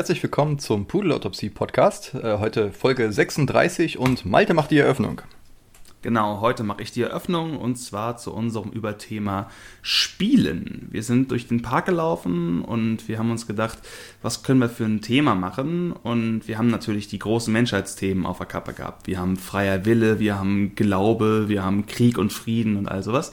Herzlich willkommen zum Pudellautopsie-Podcast. Äh, heute Folge 36 und Malte macht die Eröffnung. Genau, heute mache ich die Eröffnung und zwar zu unserem Überthema Spielen. Wir sind durch den Park gelaufen und wir haben uns gedacht, was können wir für ein Thema machen? Und wir haben natürlich die großen Menschheitsthemen auf der Kappe gehabt. Wir haben freier Wille, wir haben Glaube, wir haben Krieg und Frieden und all sowas.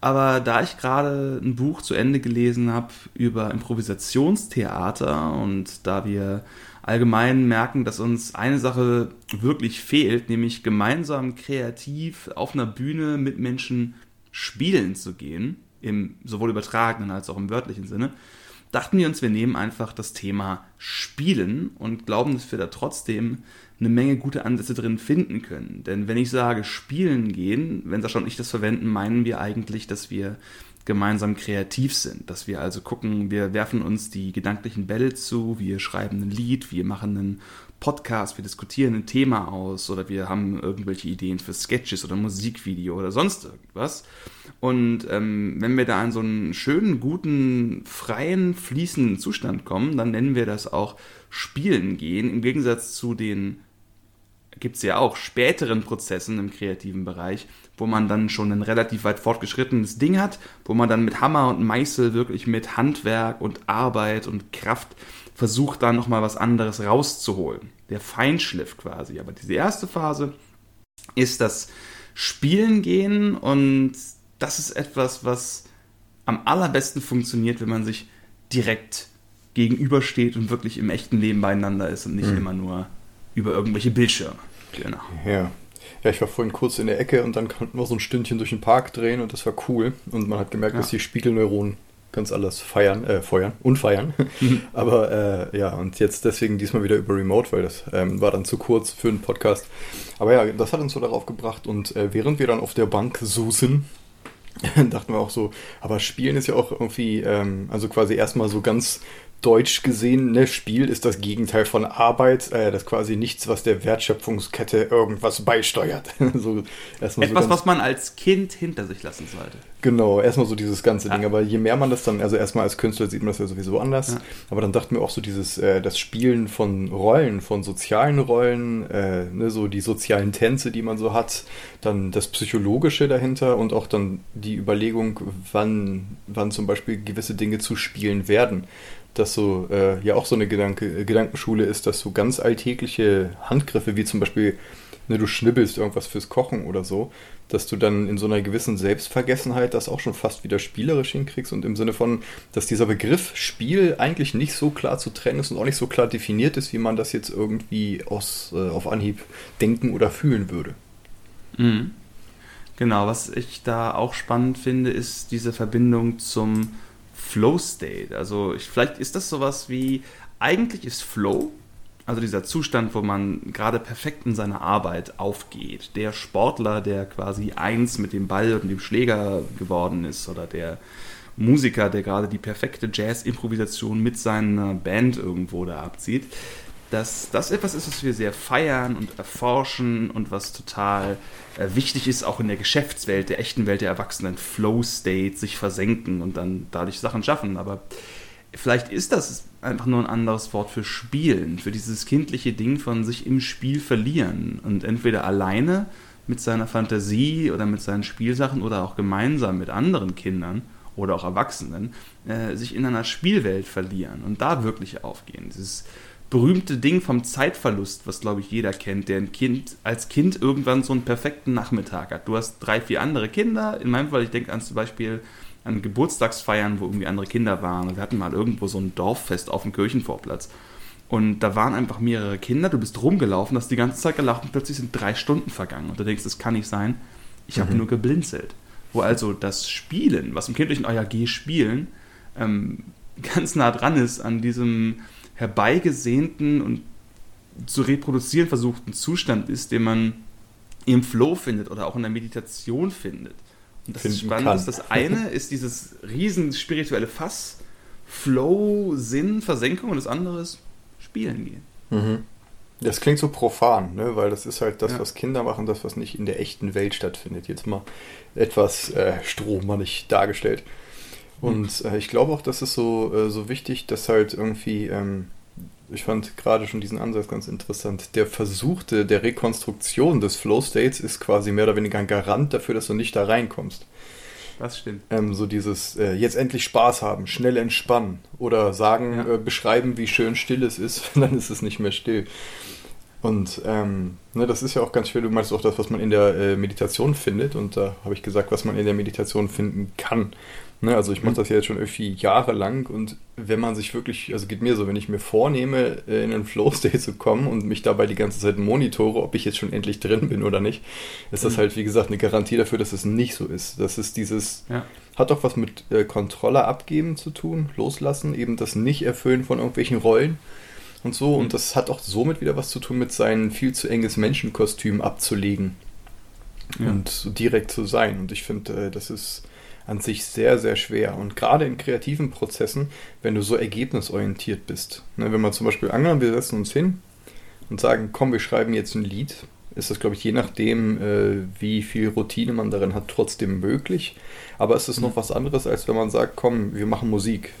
Aber da ich gerade ein Buch zu Ende gelesen habe über Improvisationstheater und da wir allgemein merken, dass uns eine Sache wirklich fehlt, nämlich gemeinsam kreativ auf einer Bühne mit Menschen spielen zu gehen, im sowohl übertragenen als auch im wörtlichen Sinne, dachten wir uns, wir nehmen einfach das Thema Spielen und glauben, dass wir da trotzdem eine Menge gute Ansätze drin finden können. Denn wenn ich sage spielen gehen, wenn Sascha und ich das verwenden, meinen wir eigentlich, dass wir gemeinsam kreativ sind. Dass wir also gucken, wir werfen uns die gedanklichen Bälle zu, wir schreiben ein Lied, wir machen einen Podcast, wir diskutieren ein Thema aus oder wir haben irgendwelche Ideen für Sketches oder Musikvideo oder sonst irgendwas. Und ähm, wenn wir da in so einen schönen, guten, freien, fließenden Zustand kommen, dann nennen wir das auch Spielen gehen, im Gegensatz zu den gibt es ja auch späteren Prozessen im kreativen Bereich, wo man dann schon ein relativ weit fortgeschrittenes Ding hat, wo man dann mit Hammer und Meißel wirklich mit Handwerk und Arbeit und Kraft versucht, da nochmal was anderes rauszuholen. Der Feinschliff quasi. Aber diese erste Phase ist das Spielen gehen und das ist etwas, was am allerbesten funktioniert, wenn man sich direkt gegenübersteht und wirklich im echten Leben beieinander ist und nicht mhm. immer nur über irgendwelche Bildschirme. Genau. Ja. Ja, ich war vorhin kurz in der Ecke und dann konnten wir so ein Stündchen durch den Park drehen und das war cool. Und man hat gemerkt, ja. dass die Spiegelneuronen ganz alles feiern, äh, feuern und feiern. Mhm. Aber äh, ja, und jetzt deswegen diesmal wieder über Remote, weil das ähm, war dann zu kurz für einen Podcast. Aber ja, das hat uns so darauf gebracht und äh, während wir dann auf der Bank susen, dachten wir auch so, aber Spielen ist ja auch irgendwie, ähm, also quasi erstmal so ganz deutsch gesehen, ne, Spiel ist das Gegenteil von Arbeit. Äh, das ist quasi nichts, was der Wertschöpfungskette irgendwas beisteuert. so, Etwas, so was man als Kind hinter sich lassen sollte. Genau, erstmal so dieses ganze ja. Ding. Aber je mehr man das dann, also erstmal als Künstler sieht man das ja sowieso anders. Ja. Aber dann dachten wir auch so dieses, äh, das Spielen von Rollen, von sozialen Rollen, äh, ne, so die sozialen Tänze, die man so hat, dann das Psychologische dahinter und auch dann die Überlegung, wann, wann zum Beispiel gewisse Dinge zu spielen werden dass so äh, ja auch so eine Gedanke, Gedankenschule ist, dass so ganz alltägliche Handgriffe, wie zum Beispiel, ne, du schnibbelst irgendwas fürs Kochen oder so, dass du dann in so einer gewissen Selbstvergessenheit das auch schon fast wieder spielerisch hinkriegst und im Sinne von, dass dieser Begriff Spiel eigentlich nicht so klar zu trennen ist und auch nicht so klar definiert ist, wie man das jetzt irgendwie aus, äh, auf Anhieb denken oder fühlen würde. Mhm. Genau, was ich da auch spannend finde, ist diese Verbindung zum Flow State. Also ich, vielleicht ist das sowas wie, eigentlich ist Flow, also dieser Zustand, wo man gerade perfekt in seiner Arbeit aufgeht. Der Sportler, der quasi eins mit dem Ball und dem Schläger geworden ist oder der Musiker, der gerade die perfekte Jazz-Improvisation mit seiner Band irgendwo da abzieht dass das etwas ist, was wir sehr feiern und erforschen und was total äh, wichtig ist, auch in der Geschäftswelt, der echten Welt der Erwachsenen, Flow-State, sich versenken und dann dadurch Sachen schaffen. Aber vielleicht ist das einfach nur ein anderes Wort für Spielen, für dieses kindliche Ding von sich im Spiel verlieren und entweder alleine mit seiner Fantasie oder mit seinen Spielsachen oder auch gemeinsam mit anderen Kindern oder auch Erwachsenen äh, sich in einer Spielwelt verlieren und da wirklich aufgehen. Dieses berühmte Ding vom Zeitverlust, was glaube ich jeder kennt, der ein Kind als Kind irgendwann so einen perfekten Nachmittag hat. Du hast drei, vier andere Kinder. In meinem Fall, ich denke an zum Beispiel an Geburtstagsfeiern, wo irgendwie andere Kinder waren. Wir hatten mal irgendwo so ein Dorffest auf dem Kirchenvorplatz. Und da waren einfach mehrere Kinder, du bist rumgelaufen, hast die ganze Zeit gelacht und plötzlich sind drei Stunden vergangen. Und du denkst, das kann nicht sein. Ich habe mhm. nur geblinzelt. Wo also das Spielen, was im kindlichen, geh spielen, ähm, ganz nah dran ist an diesem herbeigesehnten und zu reproduzieren versuchten Zustand ist, den man im Flow findet oder auch in der Meditation findet. Und das ist spannend. Kann. Das eine ist dieses riesen spirituelle Fass, Flow, Sinn, Versenkung und das andere ist Spielen gehen. Mhm. Das klingt so profan, ne? weil das ist halt das, ja. was Kinder machen, das, was nicht in der echten Welt stattfindet. Jetzt mal etwas äh, strohmannig dargestellt. Und äh, ich glaube auch, dass es so, äh, so wichtig, dass halt irgendwie ähm, ich fand gerade schon diesen Ansatz ganz interessant. Der Versuch der Rekonstruktion des Flow States ist quasi mehr oder weniger ein Garant dafür, dass du nicht da reinkommst. Das stimmt. Ähm, so dieses äh, jetzt endlich Spaß haben, schnell entspannen oder sagen, ja. äh, beschreiben, wie schön still es ist, dann ist es nicht mehr still. Und ähm, ne, das ist ja auch ganz schwer. Du meinst auch das, was man in der äh, Meditation findet. Und da habe ich gesagt, was man in der Meditation finden kann. Ne, also ich mache mhm. das ja jetzt schon irgendwie jahrelang und wenn man sich wirklich, also geht mir so, wenn ich mir vornehme, äh, in einen Flow-State zu kommen und mich dabei die ganze Zeit monitore, ob ich jetzt schon endlich drin bin oder nicht, ist das mhm. halt, wie gesagt, eine Garantie dafür, dass es nicht so ist. Das ist dieses, ja. hat doch was mit äh, Kontrolle abgeben zu tun, loslassen, eben das Nicht-Erfüllen von irgendwelchen Rollen und so. Mhm. Und das hat auch somit wieder was zu tun mit seinem viel zu enges Menschenkostüm abzulegen ja. und direkt zu sein. Und ich finde, äh, das ist an sich sehr, sehr schwer. Und gerade in kreativen Prozessen, wenn du so ergebnisorientiert bist. Ne, wenn man zum Beispiel angenommen, wir setzen uns hin und sagen, komm, wir schreiben jetzt ein Lied, ist das, glaube ich, je nachdem, äh, wie viel Routine man darin hat, trotzdem möglich. Aber es ist mhm. noch was anderes, als wenn man sagt, komm, wir machen Musik.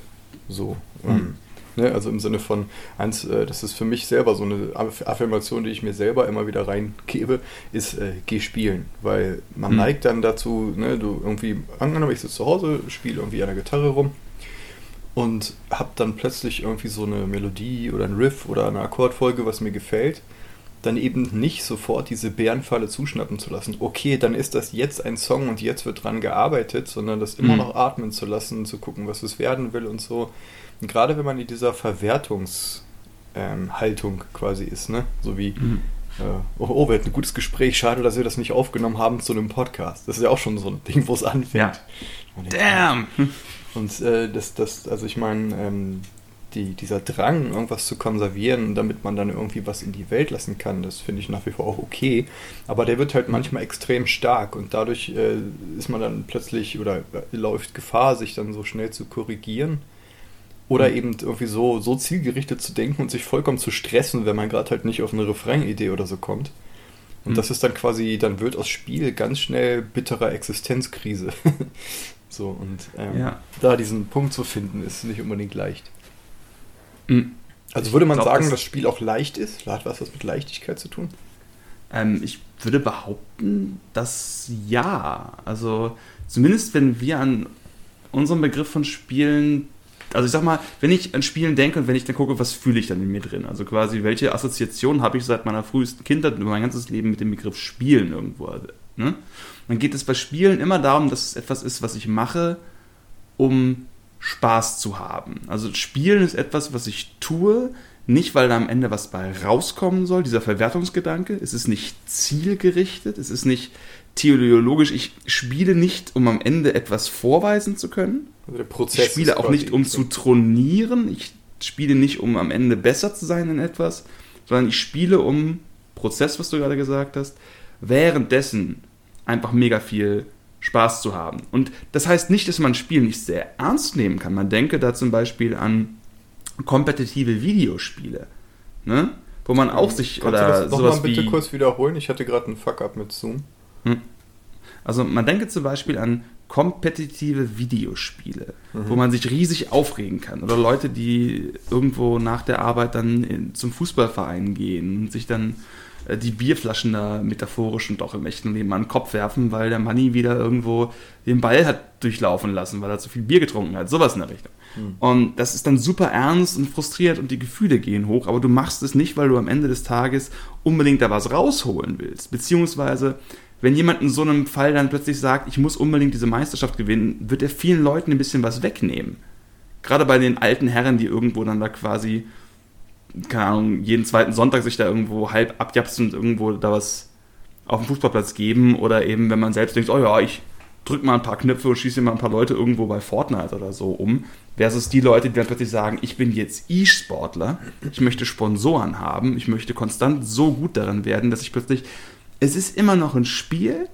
So. Mhm. Ne? Also im Sinne von, eins, äh, das ist für mich selber so eine Affirmation, die ich mir selber immer wieder reingebe, ist, äh, geh spielen. Weil man mhm. neigt dann dazu, ne, du irgendwie, angenommen, ich sitze zu Hause, spiele irgendwie an der Gitarre rum und habe dann plötzlich irgendwie so eine Melodie oder ein Riff oder eine Akkordfolge, was mir gefällt dann eben nicht sofort diese Bärenfalle zuschnappen zu lassen. Okay, dann ist das jetzt ein Song und jetzt wird dran gearbeitet, sondern das immer mhm. noch atmen zu lassen, zu gucken, was es werden will und so. Und gerade wenn man in dieser Verwertungshaltung ähm, quasi ist, ne? So wie, mhm. äh, oh, oh, wir hatten ein gutes Gespräch, schade, dass wir das nicht aufgenommen haben zu einem Podcast. Das ist ja auch schon so ein Ding, wo es anfängt. Ja. Damn! Und äh, das, das, also ich meine, ähm, die, dieser Drang, irgendwas zu konservieren, damit man dann irgendwie was in die Welt lassen kann, das finde ich nach wie vor auch okay. Aber der wird halt manchmal extrem stark und dadurch äh, ist man dann plötzlich oder äh, läuft Gefahr, sich dann so schnell zu korrigieren. Oder mhm. eben irgendwie so, so zielgerichtet zu denken und sich vollkommen zu stressen, wenn man gerade halt nicht auf eine Refrain-Idee oder so kommt. Und mhm. das ist dann quasi, dann wird aus Spiel ganz schnell bitterer Existenzkrise. so, und ähm, ja. da diesen Punkt zu finden, ist nicht unbedingt leicht. Mhm. Also würde man glaub, sagen, das dass das Spiel auch leicht ist? Hat was mit Leichtigkeit zu tun? Ähm, ich würde behaupten, dass ja. Also zumindest wenn wir an unserem Begriff von Spielen, also ich sag mal, wenn ich an Spielen denke und wenn ich dann gucke, was fühle ich dann in mir drin? Also quasi, welche Assoziation habe ich seit meiner frühesten Kindheit und mein ganzes Leben mit dem Begriff Spielen irgendwo? Ne? Dann geht es bei Spielen immer darum, dass es etwas ist, was ich mache, um Spaß zu haben. Also Spielen ist etwas, was ich tue, nicht weil da am Ende was bei rauskommen soll, dieser Verwertungsgedanke. Es ist nicht zielgerichtet, es ist nicht teleologisch. Ich spiele nicht, um am Ende etwas vorweisen zu können. Also der Prozess ich spiele auch nicht, um zu tronieren. Ich spiele nicht, um am Ende besser zu sein in etwas, sondern ich spiele um Prozess, was du gerade gesagt hast, währenddessen einfach mega viel Spaß zu haben. Und das heißt nicht, dass man ein Spiel nicht sehr ernst nehmen kann. Man denke da zum Beispiel an kompetitive Videospiele, ne? wo man auch sich Kannst oder du das sowas mal bitte wie, kurz wiederholen. Ich hatte gerade einen Fuck-up mit Zoom. Hm. Also man denke zum Beispiel an kompetitive Videospiele, mhm. wo man sich riesig aufregen kann. Oder Leute, die irgendwo nach der Arbeit dann in, zum Fußballverein gehen und sich dann die Bierflaschen da metaphorisch und auch im echten Leben an den Kopf werfen, weil der Manni wieder irgendwo den Ball hat durchlaufen lassen, weil er zu viel Bier getrunken hat. Sowas in der Richtung. Mhm. Und das ist dann super ernst und frustriert und die Gefühle gehen hoch, aber du machst es nicht, weil du am Ende des Tages unbedingt da was rausholen willst. Beziehungsweise, wenn jemand in so einem Fall dann plötzlich sagt, ich muss unbedingt diese Meisterschaft gewinnen, wird er vielen Leuten ein bisschen was wegnehmen. Gerade bei den alten Herren, die irgendwo dann da quasi keine Ahnung, jeden zweiten Sonntag sich da irgendwo halb abjapsen und irgendwo da was auf dem Fußballplatz geben oder eben, wenn man selbst denkt, oh ja, ich drück mal ein paar Knöpfe und schieße mal ein paar Leute irgendwo bei Fortnite oder so um, versus die Leute, die dann plötzlich sagen, ich bin jetzt E-Sportler, ich möchte Sponsoren haben, ich möchte konstant so gut darin werden, dass ich plötzlich, es ist immer noch ein Spiel,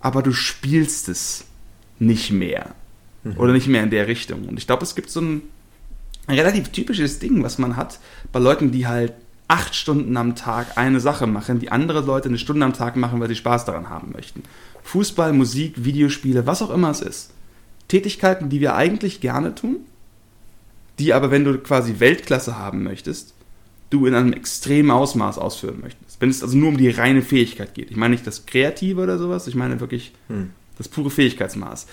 aber du spielst es nicht mehr. Mhm. Oder nicht mehr in der Richtung. Und ich glaube, es gibt so ein ein relativ typisches Ding, was man hat bei Leuten, die halt acht Stunden am Tag eine Sache machen, die andere Leute eine Stunde am Tag machen, weil sie Spaß daran haben möchten. Fußball, Musik, Videospiele, was auch immer es ist. Tätigkeiten, die wir eigentlich gerne tun, die aber, wenn du quasi Weltklasse haben möchtest, du in einem extremen Ausmaß ausführen möchtest. Wenn es also nur um die reine Fähigkeit geht. Ich meine nicht das Kreative oder sowas, ich meine wirklich hm. das pure Fähigkeitsmaß.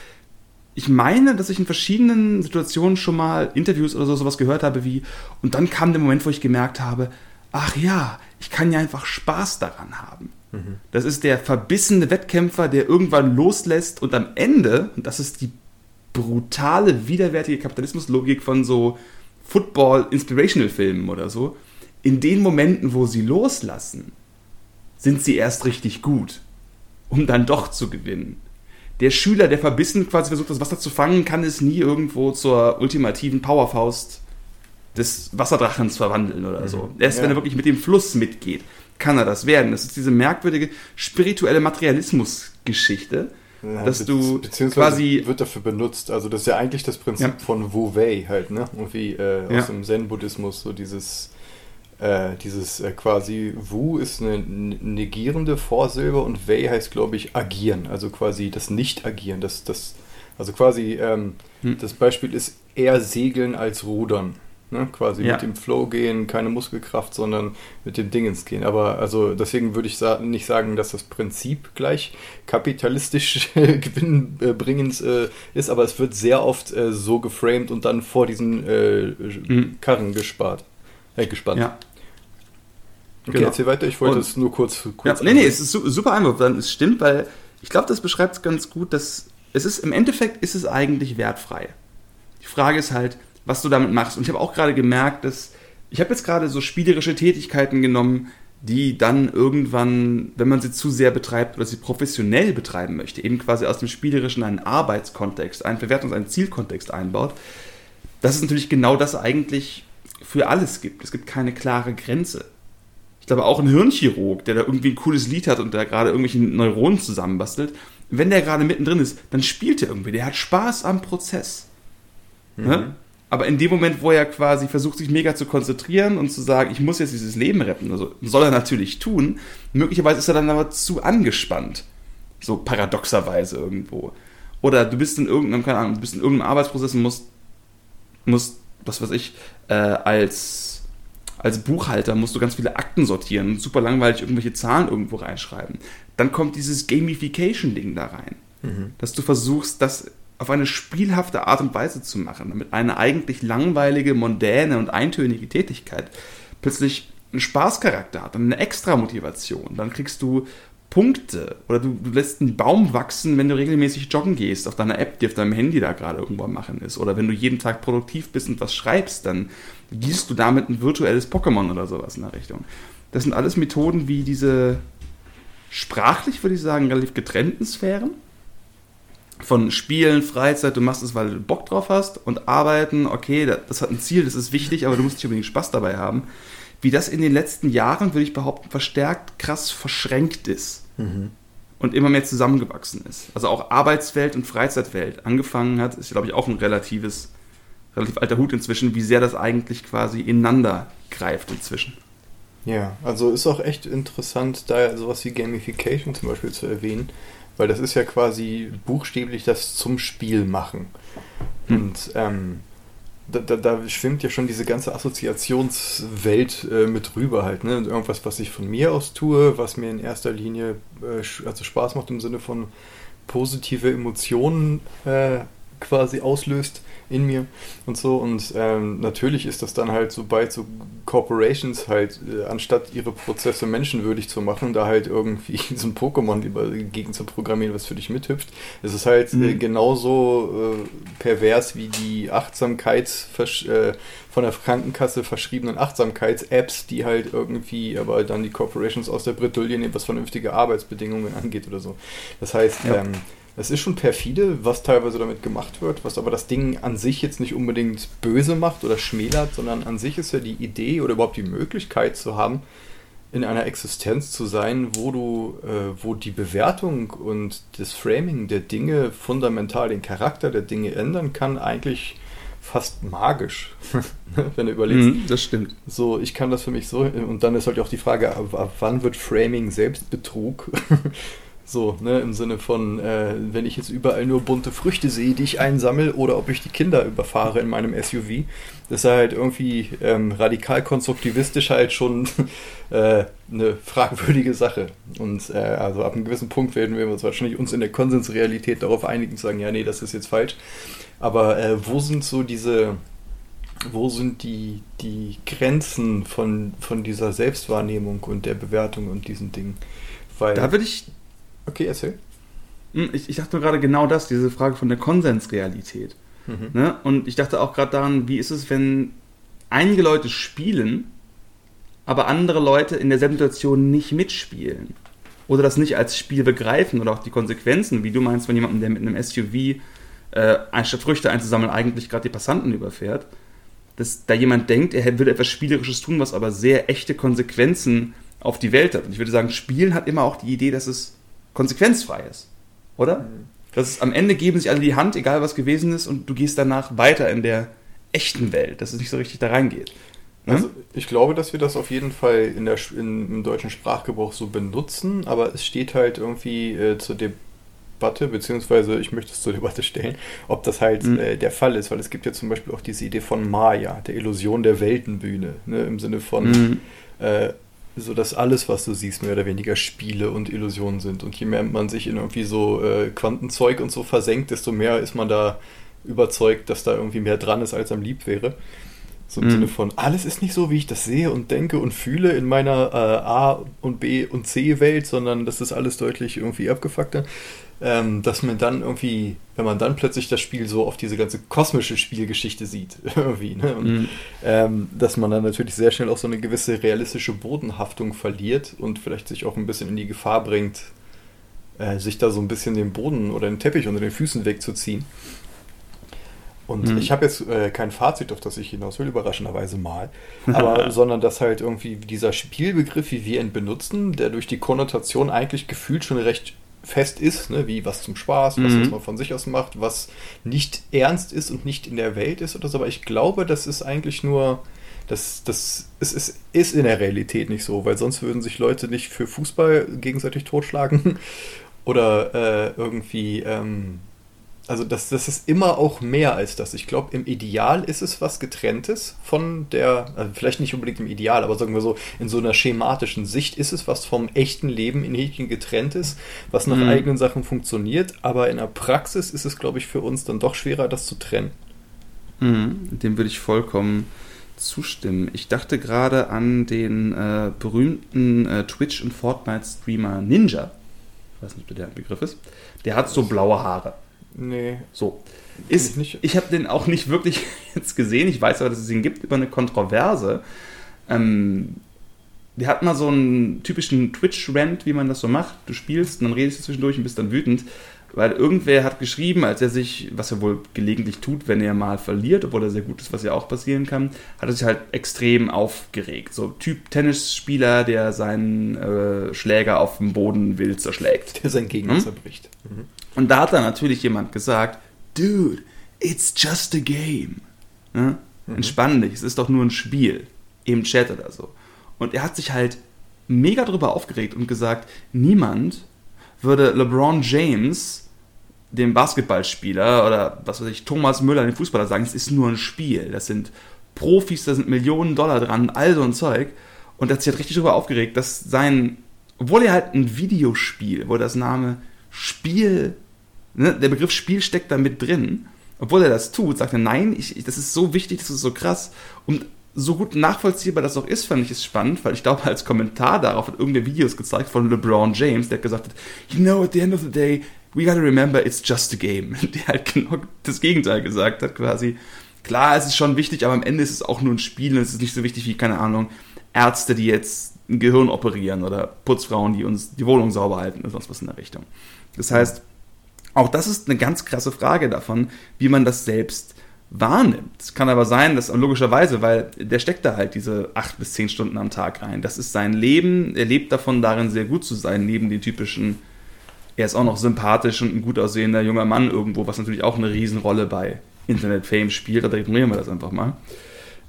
Ich meine, dass ich in verschiedenen Situationen schon mal Interviews oder so sowas gehört habe wie, und dann kam der Moment, wo ich gemerkt habe, ach ja, ich kann ja einfach Spaß daran haben. Mhm. Das ist der verbissene Wettkämpfer, der irgendwann loslässt und am Ende, und das ist die brutale, widerwärtige Kapitalismuslogik von so Football-Inspirational-Filmen oder so, in den Momenten, wo sie loslassen, sind sie erst richtig gut, um dann doch zu gewinnen. Der Schüler, der verbissen quasi versucht, das Wasser zu fangen, kann es nie irgendwo zur ultimativen Powerfaust des Wasserdrachens verwandeln oder so. Mhm. Erst ja. wenn er wirklich mit dem Fluss mitgeht, kann er das werden. Das ist diese merkwürdige spirituelle Materialismus-Geschichte, ja, dass du quasi wird dafür benutzt. Also das ist ja eigentlich das Prinzip ja. von Wu Wei halt, ne? Irgendwie äh, aus dem Zen-Buddhismus so dieses äh, dieses äh, quasi Wu ist eine negierende Vorsilbe und Wei heißt, glaube ich, agieren. Also quasi das Nicht-Agieren. Das, das, also quasi ähm, hm. das Beispiel ist eher segeln als rudern. Ne? Quasi ja. mit dem Flow gehen, keine Muskelkraft, sondern mit dem Dingens gehen. Aber also deswegen würde ich sa nicht sagen, dass das Prinzip gleich kapitalistisch gewinnbringend äh, ist, aber es wird sehr oft äh, so geframed und dann vor diesen äh, mhm. Karren gespart. Äh, gespannt. Ja. Okay, genau. erzähl weiter, ich wollte es nur kurz. kurz ja, nee, nee, es ist super einfach. Es stimmt, weil ich glaube, das beschreibt es ganz gut, dass es ist, im Endeffekt ist es eigentlich wertfrei. Die Frage ist halt, was du damit machst. Und ich habe auch gerade gemerkt, dass ich habe jetzt gerade so spielerische Tätigkeiten genommen, die dann irgendwann, wenn man sie zu sehr betreibt oder sie professionell betreiben möchte, eben quasi aus dem Spielerischen einen Arbeitskontext, einen Bewertungs-, einen Zielkontext einbaut, dass es natürlich genau das eigentlich für alles gibt. Es gibt keine klare Grenze ich glaube auch ein Hirnchirurg, der da irgendwie ein cooles Lied hat und da gerade irgendwelche Neuronen zusammenbastelt, wenn der gerade mittendrin ist, dann spielt er irgendwie. Der hat Spaß am Prozess. Mhm. Ne? Aber in dem Moment, wo er quasi versucht, sich mega zu konzentrieren und zu sagen, ich muss jetzt dieses Leben retten, also soll er natürlich tun, möglicherweise ist er dann aber zu angespannt. So paradoxerweise irgendwo. Oder du bist in irgendeinem, keine Ahnung, du bist in irgendeinem Arbeitsprozess und musst, musst was weiß ich, äh, als als Buchhalter musst du ganz viele Akten sortieren und super langweilig irgendwelche Zahlen irgendwo reinschreiben. Dann kommt dieses Gamification-Ding da rein. Mhm. Dass du versuchst, das auf eine spielhafte Art und Weise zu machen, damit eine eigentlich langweilige, mondäne und eintönige Tätigkeit plötzlich einen Spaßcharakter hat und eine extra Motivation. Dann kriegst du Punkte oder du, du, lässt einen Baum wachsen, wenn du regelmäßig joggen gehst auf deiner App, die auf deinem Handy da gerade irgendwo am machen ist. Oder wenn du jeden Tag produktiv bist und was schreibst, dann gießt du damit ein virtuelles Pokémon oder sowas in der Richtung. Das sind alles Methoden wie diese sprachlich, würde ich sagen, relativ getrennten Sphären. Von Spielen, Freizeit, du machst es, weil du Bock drauf hast und Arbeiten, okay, das hat ein Ziel, das ist wichtig, aber du musst nicht unbedingt Spaß dabei haben. Wie das in den letzten Jahren, würde ich behaupten, verstärkt krass verschränkt ist mhm. und immer mehr zusammengewachsen ist. Also auch Arbeitswelt und Freizeitwelt angefangen hat, ist, glaube ich, auch ein relatives, relativ alter Hut inzwischen, wie sehr das eigentlich quasi ineinander greift inzwischen. Ja, also ist auch echt interessant, da sowas wie Gamification zum Beispiel zu erwähnen, weil das ist ja quasi buchstäblich das zum Spiel machen. Hm. Und ähm, da, da, da, schwimmt ja schon diese ganze Assoziationswelt äh, mit rüber halt, ne? Irgendwas, was ich von mir aus tue, was mir in erster Linie äh, also Spaß macht im Sinne von positive Emotionen äh, quasi auslöst in mir und so. Und ähm, natürlich ist das dann halt, sobald so Corporations halt, äh, anstatt ihre Prozesse menschenwürdig zu machen, da halt irgendwie so ein Pokémon lieber gegen zu programmieren, was für dich mithüpft, ist es halt äh, mhm. äh, genauso äh, pervers wie die Achtsamkeits äh, von der Krankenkasse verschriebenen Achtsamkeits-Apps, die halt irgendwie aber dann die Corporations aus der Bredouille nehmen, was vernünftige Arbeitsbedingungen angeht oder so. Das heißt, ja. ähm, es ist schon perfide, was teilweise damit gemacht wird, was aber das Ding an sich jetzt nicht unbedingt böse macht oder schmälert, sondern an sich ist ja die Idee oder überhaupt die Möglichkeit zu haben, in einer Existenz zu sein, wo du, äh, wo die Bewertung und das Framing der Dinge fundamental den Charakter der Dinge ändern kann, eigentlich fast magisch, wenn du überlegst. Mm, das stimmt. So, ich kann das für mich so, und dann ist halt auch die Frage, ab, ab wann wird Framing Selbstbetrug? So, ne, im Sinne von, äh, wenn ich jetzt überall nur bunte Früchte sehe, die ich einsammle, oder ob ich die Kinder überfahre in meinem SUV. Das ist halt irgendwie ähm, radikal konstruktivistisch halt schon äh, eine fragwürdige Sache. Und äh, also ab einem gewissen Punkt werden wir uns wahrscheinlich uns in der Konsensrealität darauf einigen und sagen, ja, nee, das ist jetzt falsch. Aber äh, wo sind so diese, wo sind die, die Grenzen von, von dieser Selbstwahrnehmung und der Bewertung und diesen Dingen? Weil, da würde ich Okay, erzähl. Hm, ich, ich dachte nur gerade genau das, diese Frage von der Konsensrealität. Mhm. Ne? Und ich dachte auch gerade daran, wie ist es, wenn einige Leute spielen, aber andere Leute in derselben Situation nicht mitspielen? Oder das nicht als Spiel begreifen oder auch die Konsequenzen, wie du meinst, wenn jemand, der mit einem SUV äh, anstatt Früchte einzusammeln, eigentlich gerade die Passanten überfährt, dass da jemand denkt, er würde etwas Spielerisches tun, was aber sehr echte Konsequenzen auf die Welt hat. Und ich würde sagen, Spielen hat immer auch die Idee, dass es konsequenzfrei ist. Oder? Mhm. Das ist, am Ende geben sich alle die Hand, egal was gewesen ist, und du gehst danach weiter in der echten Welt, dass es nicht so richtig da reingeht. Ne? Also ich glaube, dass wir das auf jeden Fall in der, in, im deutschen Sprachgebrauch so benutzen, aber es steht halt irgendwie äh, zur Debatte, beziehungsweise ich möchte es zur Debatte stellen, ob das halt mhm. äh, der Fall ist, weil es gibt ja zum Beispiel auch diese Idee von Maya, der Illusion der Weltenbühne, ne, im Sinne von mhm. äh, so dass alles, was du siehst, mehr oder weniger Spiele und Illusionen sind. Und je mehr man sich in irgendwie so äh, Quantenzeug und so versenkt, desto mehr ist man da überzeugt, dass da irgendwie mehr dran ist, als am lieb wäre. So im mhm. Sinne von, alles ist nicht so, wie ich das sehe und denke und fühle in meiner äh, A und B und C Welt, sondern das ist alles deutlich irgendwie abgefuckter ähm, dass man dann irgendwie, wenn man dann plötzlich das Spiel so auf diese ganze kosmische Spielgeschichte sieht, irgendwie, ne? Und, mhm. ähm, dass man dann natürlich sehr schnell auch so eine gewisse realistische Bodenhaftung verliert und vielleicht sich auch ein bisschen in die Gefahr bringt, äh, sich da so ein bisschen den Boden oder den Teppich unter den Füßen wegzuziehen. Und mhm. ich habe jetzt äh, kein Fazit, auf das ich hinaus will, überraschenderweise mal, aber sondern dass halt irgendwie dieser Spielbegriff, wie wir ihn benutzen, der durch die Konnotation eigentlich gefühlt schon recht fest ist, ne, wie was zum Spaß, was, mhm. was man von sich aus macht, was nicht ernst ist und nicht in der Welt ist oder so. Aber ich glaube, das ist eigentlich nur, das, das ist, ist, ist in der Realität nicht so, weil sonst würden sich Leute nicht für Fußball gegenseitig totschlagen oder äh, irgendwie ähm, also das, das ist immer auch mehr als das. Ich glaube, im Ideal ist es was getrenntes von der, also vielleicht nicht unbedingt im Ideal, aber sagen wir so, in so einer schematischen Sicht ist es was vom echten Leben in Häkchen getrenntes, was nach mhm. eigenen Sachen funktioniert, aber in der Praxis ist es, glaube ich, für uns dann doch schwerer, das zu trennen. Mhm. Dem würde ich vollkommen zustimmen. Ich dachte gerade an den äh, berühmten äh, Twitch- und Fortnite-Streamer Ninja. Ich weiß nicht, ob der ein Begriff ist. Der hat so blaue Haare. Nee. So. Ist, ich ich habe den auch nicht wirklich jetzt gesehen. Ich weiß aber, dass es ihn gibt über eine Kontroverse. Ähm, der hat mal so einen typischen Twitch-Rant, wie man das so macht. Du spielst und dann redest du zwischendurch und bist dann wütend. Weil irgendwer hat geschrieben, als er sich, was er wohl gelegentlich tut, wenn er mal verliert, obwohl er sehr gut ist, was ja auch passieren kann, hat er sich halt extrem aufgeregt. So Typ Tennisspieler, der seinen äh, Schläger auf dem Boden wild zerschlägt. Der sein Gegner hm? zerbricht. Mhm. Und da hat dann natürlich jemand gesagt, Dude, it's just a game. Ne? Mhm. Entspann dich, es ist doch nur ein Spiel. Im Chat oder so. Und er hat sich halt mega drüber aufgeregt und gesagt, niemand würde LeBron James dem Basketballspieler oder was weiß ich, Thomas Müller, dem Fußballer sagen, es ist nur ein Spiel. Das sind Profis, da sind Millionen Dollar dran, all so ein Zeug. Und er hat sich halt richtig darüber aufgeregt, dass sein, obwohl er halt ein Videospiel, wo das Name Spiel, ne, der Begriff Spiel steckt da mit drin, obwohl er das tut, sagt er, nein, ich, ich, das ist so wichtig, das ist so krass. Und so gut nachvollziehbar das auch ist, fand ich es spannend, weil ich glaube, als Kommentar darauf hat irgendeine Videos gezeigt von LeBron James, der gesagt hat, you know, at the end of the day, we gotta remember it's just a game. Der halt genau das Gegenteil gesagt hat, quasi. Klar, es ist schon wichtig, aber am Ende ist es auch nur ein Spiel und es ist nicht so wichtig wie, keine Ahnung, Ärzte, die jetzt ein Gehirn operieren oder Putzfrauen, die uns die Wohnung sauber halten oder sonst was in der Richtung. Das heißt, auch das ist eine ganz krasse Frage davon, wie man das selbst wahrnimmt. Es kann aber sein, dass logischerweise, weil der steckt da halt diese acht bis zehn Stunden am Tag rein. Das ist sein Leben. Er lebt davon, darin sehr gut zu sein, neben den typischen er ist auch noch sympathisch und ein gut aussehender junger Mann irgendwo, was natürlich auch eine Riesenrolle bei Internet-Fame spielt, da ignorieren wir das einfach mal.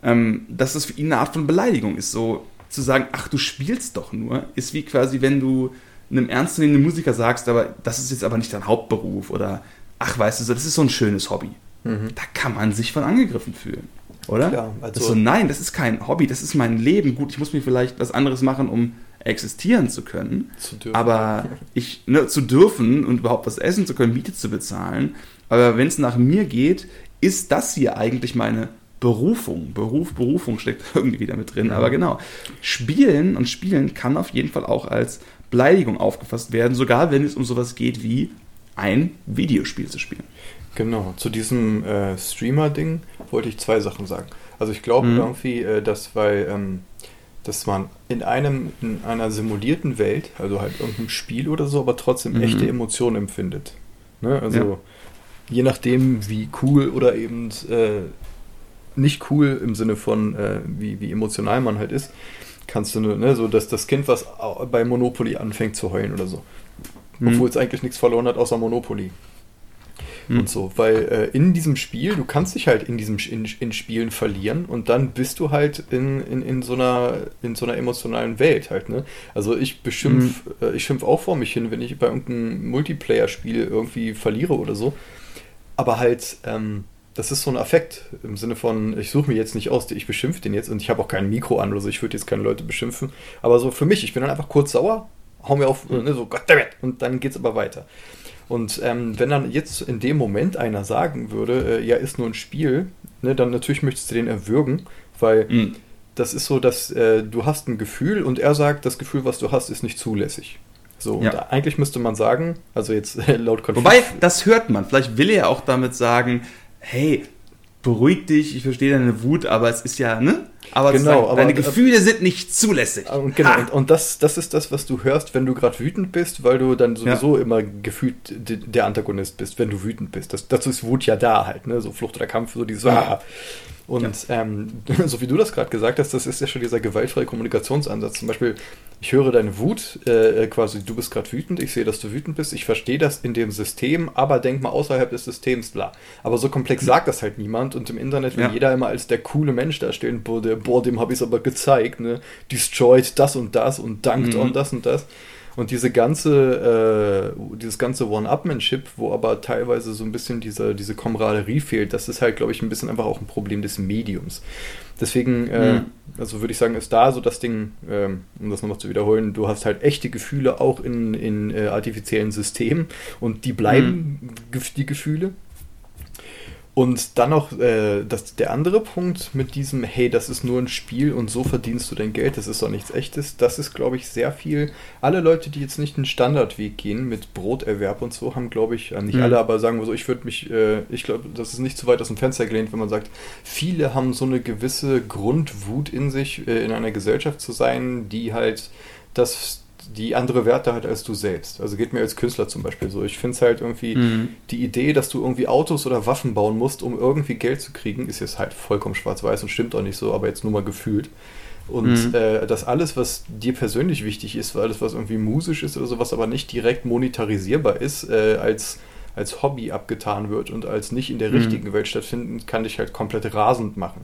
Ähm, dass das für ihn eine Art von Beleidigung ist, so zu sagen, ach, du spielst doch nur, ist wie quasi, wenn du einem ernstzunehmenden Musiker sagst, aber das ist jetzt aber nicht dein Hauptberuf oder ach, weißt du, das ist so ein schönes Hobby. Mhm. Da kann man sich von angegriffen fühlen. Oder? Ja, also so, nein, das ist kein Hobby, das ist mein Leben. Gut, ich muss mir vielleicht was anderes machen, um existieren zu können. Zu aber ich, ne, zu dürfen und überhaupt was essen zu können, Miete zu bezahlen. Aber wenn es nach mir geht, ist das hier eigentlich meine Berufung. Beruf, Berufung steckt irgendwie wieder mit drin. Aber genau, Spielen und Spielen kann auf jeden Fall auch als Beleidigung aufgefasst werden, sogar wenn es um sowas geht wie ein Videospiel zu spielen. Genau, zu diesem äh, Streamer-Ding wollte ich zwei Sachen sagen. Also ich glaube mhm. irgendwie, äh, dass weil ähm, dass man in einem in einer simulierten Welt, also halt irgendeinem Spiel oder so, aber trotzdem mhm. echte Emotionen empfindet. Ne? Also ja. je nachdem, wie cool oder eben äh, nicht cool im Sinne von äh, wie, wie emotional man halt ist, kannst du ne, so dass das Kind, was bei Monopoly anfängt zu heulen oder so, mhm. obwohl es eigentlich nichts verloren hat außer Monopoly mhm. und so. Weil äh, in diesem Spiel, du kannst dich halt in diesem in, in Spielen verlieren und dann bist du halt in, in, in, so einer, in so einer emotionalen Welt halt, ne? Also ich beschimpf, mhm. äh, ich schimpf auch vor mich hin, wenn ich bei irgendeinem Multiplayer-Spiel irgendwie verliere oder so. Aber halt, ähm, das ist so ein Affekt im Sinne von, ich suche mir jetzt nicht aus, ich beschimpfe den jetzt und ich habe auch kein Mikro an oder so, ich würde jetzt keine Leute beschimpfen. Aber so für mich, ich bin dann einfach kurz sauer, hau mir auf, ne, so Goddammit, und dann geht's aber weiter. Und ähm, wenn dann jetzt in dem Moment einer sagen würde, äh, ja, ist nur ein Spiel, ne, dann natürlich möchtest du den erwürgen, weil mhm. das ist so, dass äh, du hast ein Gefühl und er sagt, das Gefühl, was du hast, ist nicht zulässig. So, ja. und eigentlich müsste man sagen, also jetzt laut Konflikt. Wobei, das hört man. Vielleicht will er auch damit sagen, hey, beruhig dich, ich verstehe deine Wut, aber es ist ja, ne? Aber, genau, aber deine Gefühle sind nicht zulässig. Und, genau, und, und, das, das ist das, was du hörst, wenn du gerade wütend bist, weil du dann sowieso ja. immer gefühlt der Antagonist bist, wenn du wütend bist. Das, dazu ist Wut ja da halt, ne? So Flucht oder Kampf, so dieses ah. Und ja. ähm, so wie du das gerade gesagt hast, das ist ja schon dieser gewaltfreie Kommunikationsansatz. Zum Beispiel, ich höre deine Wut, äh, quasi, du bist gerade wütend, ich sehe, dass du wütend bist, ich verstehe das in dem System, aber denk mal außerhalb des Systems, bla. Aber so komplex sagt das halt niemand und im Internet will ja. jeder immer als der coole Mensch dastehen, boah, der, boah dem habe ich es aber gezeigt, ne? Destroyed das und das und dankt mhm. on das und das. Und diese ganze, äh, dieses ganze One-Upmanship, wo aber teilweise so ein bisschen diese, diese Kameraderie fehlt, das ist halt, glaube ich, ein bisschen einfach auch ein Problem des Mediums. Deswegen, äh, mhm. also würde ich sagen, ist da so das Ding, äh, um das nochmal zu wiederholen, du hast halt echte Gefühle auch in, in äh, artifiziellen Systemen und die bleiben, mhm. die Gefühle. Und dann noch äh, das, der andere Punkt mit diesem, hey, das ist nur ein Spiel und so verdienst du dein Geld, das ist doch nichts echtes, das ist, glaube ich, sehr viel. Alle Leute, die jetzt nicht den Standardweg gehen mit Broterwerb und so, haben, glaube ich, äh, nicht mhm. alle, aber sagen wir so, ich würde mich, äh, ich glaube, das ist nicht zu weit aus dem Fenster gelehnt, wenn man sagt, viele haben so eine gewisse Grundwut in sich, äh, in einer Gesellschaft zu sein, die halt das die andere Werte halt als du selbst. Also geht mir als Künstler zum Beispiel so. Ich finde es halt irgendwie, mhm. die Idee, dass du irgendwie Autos oder Waffen bauen musst, um irgendwie Geld zu kriegen, ist jetzt halt vollkommen schwarz-weiß und stimmt auch nicht so, aber jetzt nur mal gefühlt. Und mhm. äh, dass alles, was dir persönlich wichtig ist, alles, was irgendwie musisch ist oder sowas, aber nicht direkt monetarisierbar ist, äh, als, als Hobby abgetan wird und als nicht in der mhm. richtigen Welt stattfinden, kann dich halt komplett rasend machen.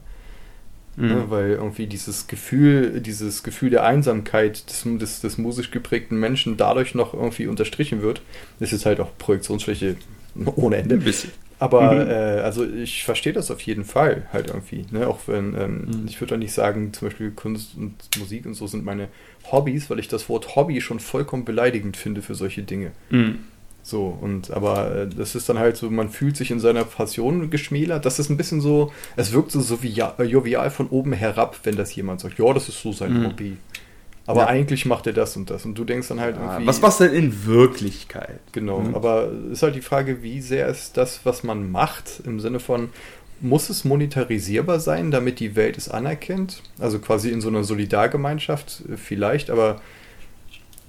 Mhm. Ne, weil irgendwie dieses Gefühl, dieses Gefühl der Einsamkeit des, des, des musisch geprägten Menschen dadurch noch irgendwie unterstrichen wird. Das ist halt auch Projektionsfläche ohne Ende. Ein bisschen. Aber mhm. äh, also ich verstehe das auf jeden Fall halt irgendwie. Ne? Auch wenn, ähm, mhm. ich würde auch nicht sagen, zum Beispiel Kunst und Musik und so sind meine Hobbys, weil ich das Wort Hobby schon vollkommen beleidigend finde für solche Dinge. Mhm. So, und aber äh, das ist dann halt so, man fühlt sich in seiner Passion geschmälert. Das ist ein bisschen so, es wirkt so, so wie äh, jovial von oben herab, wenn das jemand sagt, ja, das ist so sein mhm. Hobby. Aber ja. eigentlich macht er das und das. Und du denkst dann halt irgendwie. Was machst du denn in Wirklichkeit? Genau, mhm. aber ist halt die Frage, wie sehr ist das, was man macht, im Sinne von, muss es monetarisierbar sein, damit die Welt es anerkennt? Also quasi in so einer Solidargemeinschaft äh, vielleicht, aber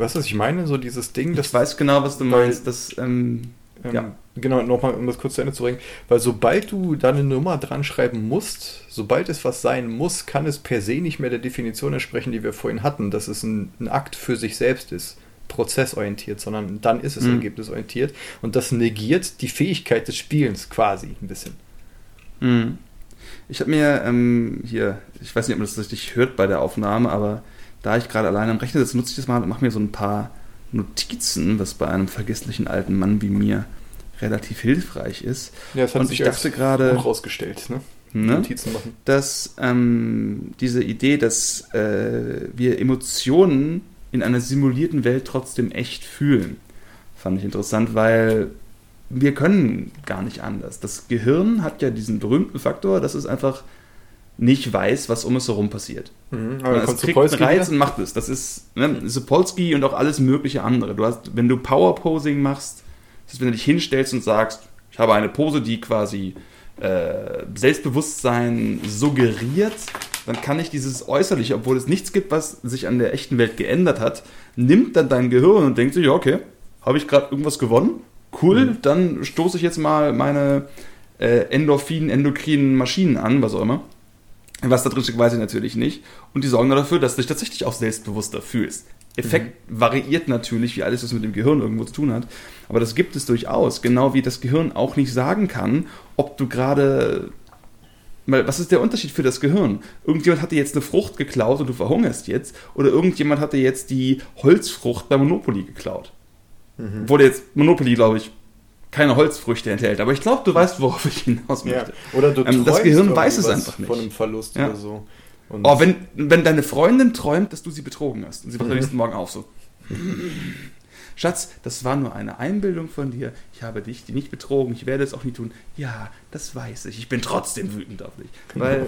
Weißt du, was ich meine? So dieses Ding, das. Ich weiß genau, was du meinst. Das, ähm, ähm, ja. Genau, nochmal, um das kurz zu Ende zu bringen. Weil sobald du da eine Nummer dran schreiben musst, sobald es was sein muss, kann es per se nicht mehr der Definition entsprechen, die wir vorhin hatten, dass es ein, ein Akt für sich selbst ist prozessorientiert, sondern dann ist es mhm. ergebnisorientiert und das negiert die Fähigkeit des Spielens quasi ein bisschen. Mhm. Ich habe mir ähm, hier, ich weiß nicht, ob man das richtig hört bei der Aufnahme, aber da ich gerade alleine am Rechner sitze, nutze ich das mal und mache mir so ein paar Notizen, was bei einem vergesslichen alten Mann wie mir relativ hilfreich ist. Ja, das hat Und sich ich dachte gerade, rausgestellt, ne? ne, Notizen machen. dass ähm, diese Idee, dass äh, wir Emotionen in einer simulierten Welt trotzdem echt fühlen, fand ich interessant, weil wir können gar nicht anders. Das Gehirn hat ja diesen berühmten Faktor, dass es einfach nicht weiß, was um es herum passiert. Mhm, aber es kriegt einen Reiz wieder. und macht es. Das ist ne, Sapolsky und auch alles mögliche andere. Du hast, wenn du Power-Posing machst, das ist, wenn du dich hinstellst und sagst, ich habe eine Pose, die quasi äh, Selbstbewusstsein suggeriert, dann kann ich dieses Äußerliche, obwohl es nichts gibt, was sich an der echten Welt geändert hat, nimmt dann dein Gehirn und denkt sich, ja, okay, habe ich gerade irgendwas gewonnen? Cool, Mhm. dann stoße ich jetzt mal meine äh, Endorphin, endokrinen Maschinen an, was auch immer. Was da drin steckt, weiß ich natürlich nicht. Und die sorgen dafür, dass du dich tatsächlich auch selbstbewusster fühlst. Effekt variiert natürlich, wie alles, was mit dem Gehirn irgendwo zu tun hat. Aber das gibt es durchaus. Genau wie das Gehirn auch nicht sagen kann, ob du gerade. Weil, was ist der Unterschied für das Gehirn? Irgendjemand hat dir jetzt eine Frucht geklaut und du verhungerst jetzt. Oder irgendjemand hat dir jetzt die Holzfrucht bei Monopoly geklaut. Mhm. Obwohl jetzt Monopoly, glaube ich, keine Holzfrüchte enthält. Aber ich glaube, du weißt, worauf ich hinaus Ja. möchte. Oder du Ähm, das Gehirn weiß es einfach nicht. Von einem Verlust Ja. oder so. Und Oh, wenn, wenn deine Freundin träumt, dass du sie betrogen hast und sie wacht am nächsten Morgen auf so. Schatz, das war nur eine Einbildung von dir. Ich habe dich nicht betrogen. Ich werde es auch nie tun. Ja, das weiß ich. Ich bin trotzdem wütend auf dich. Weil,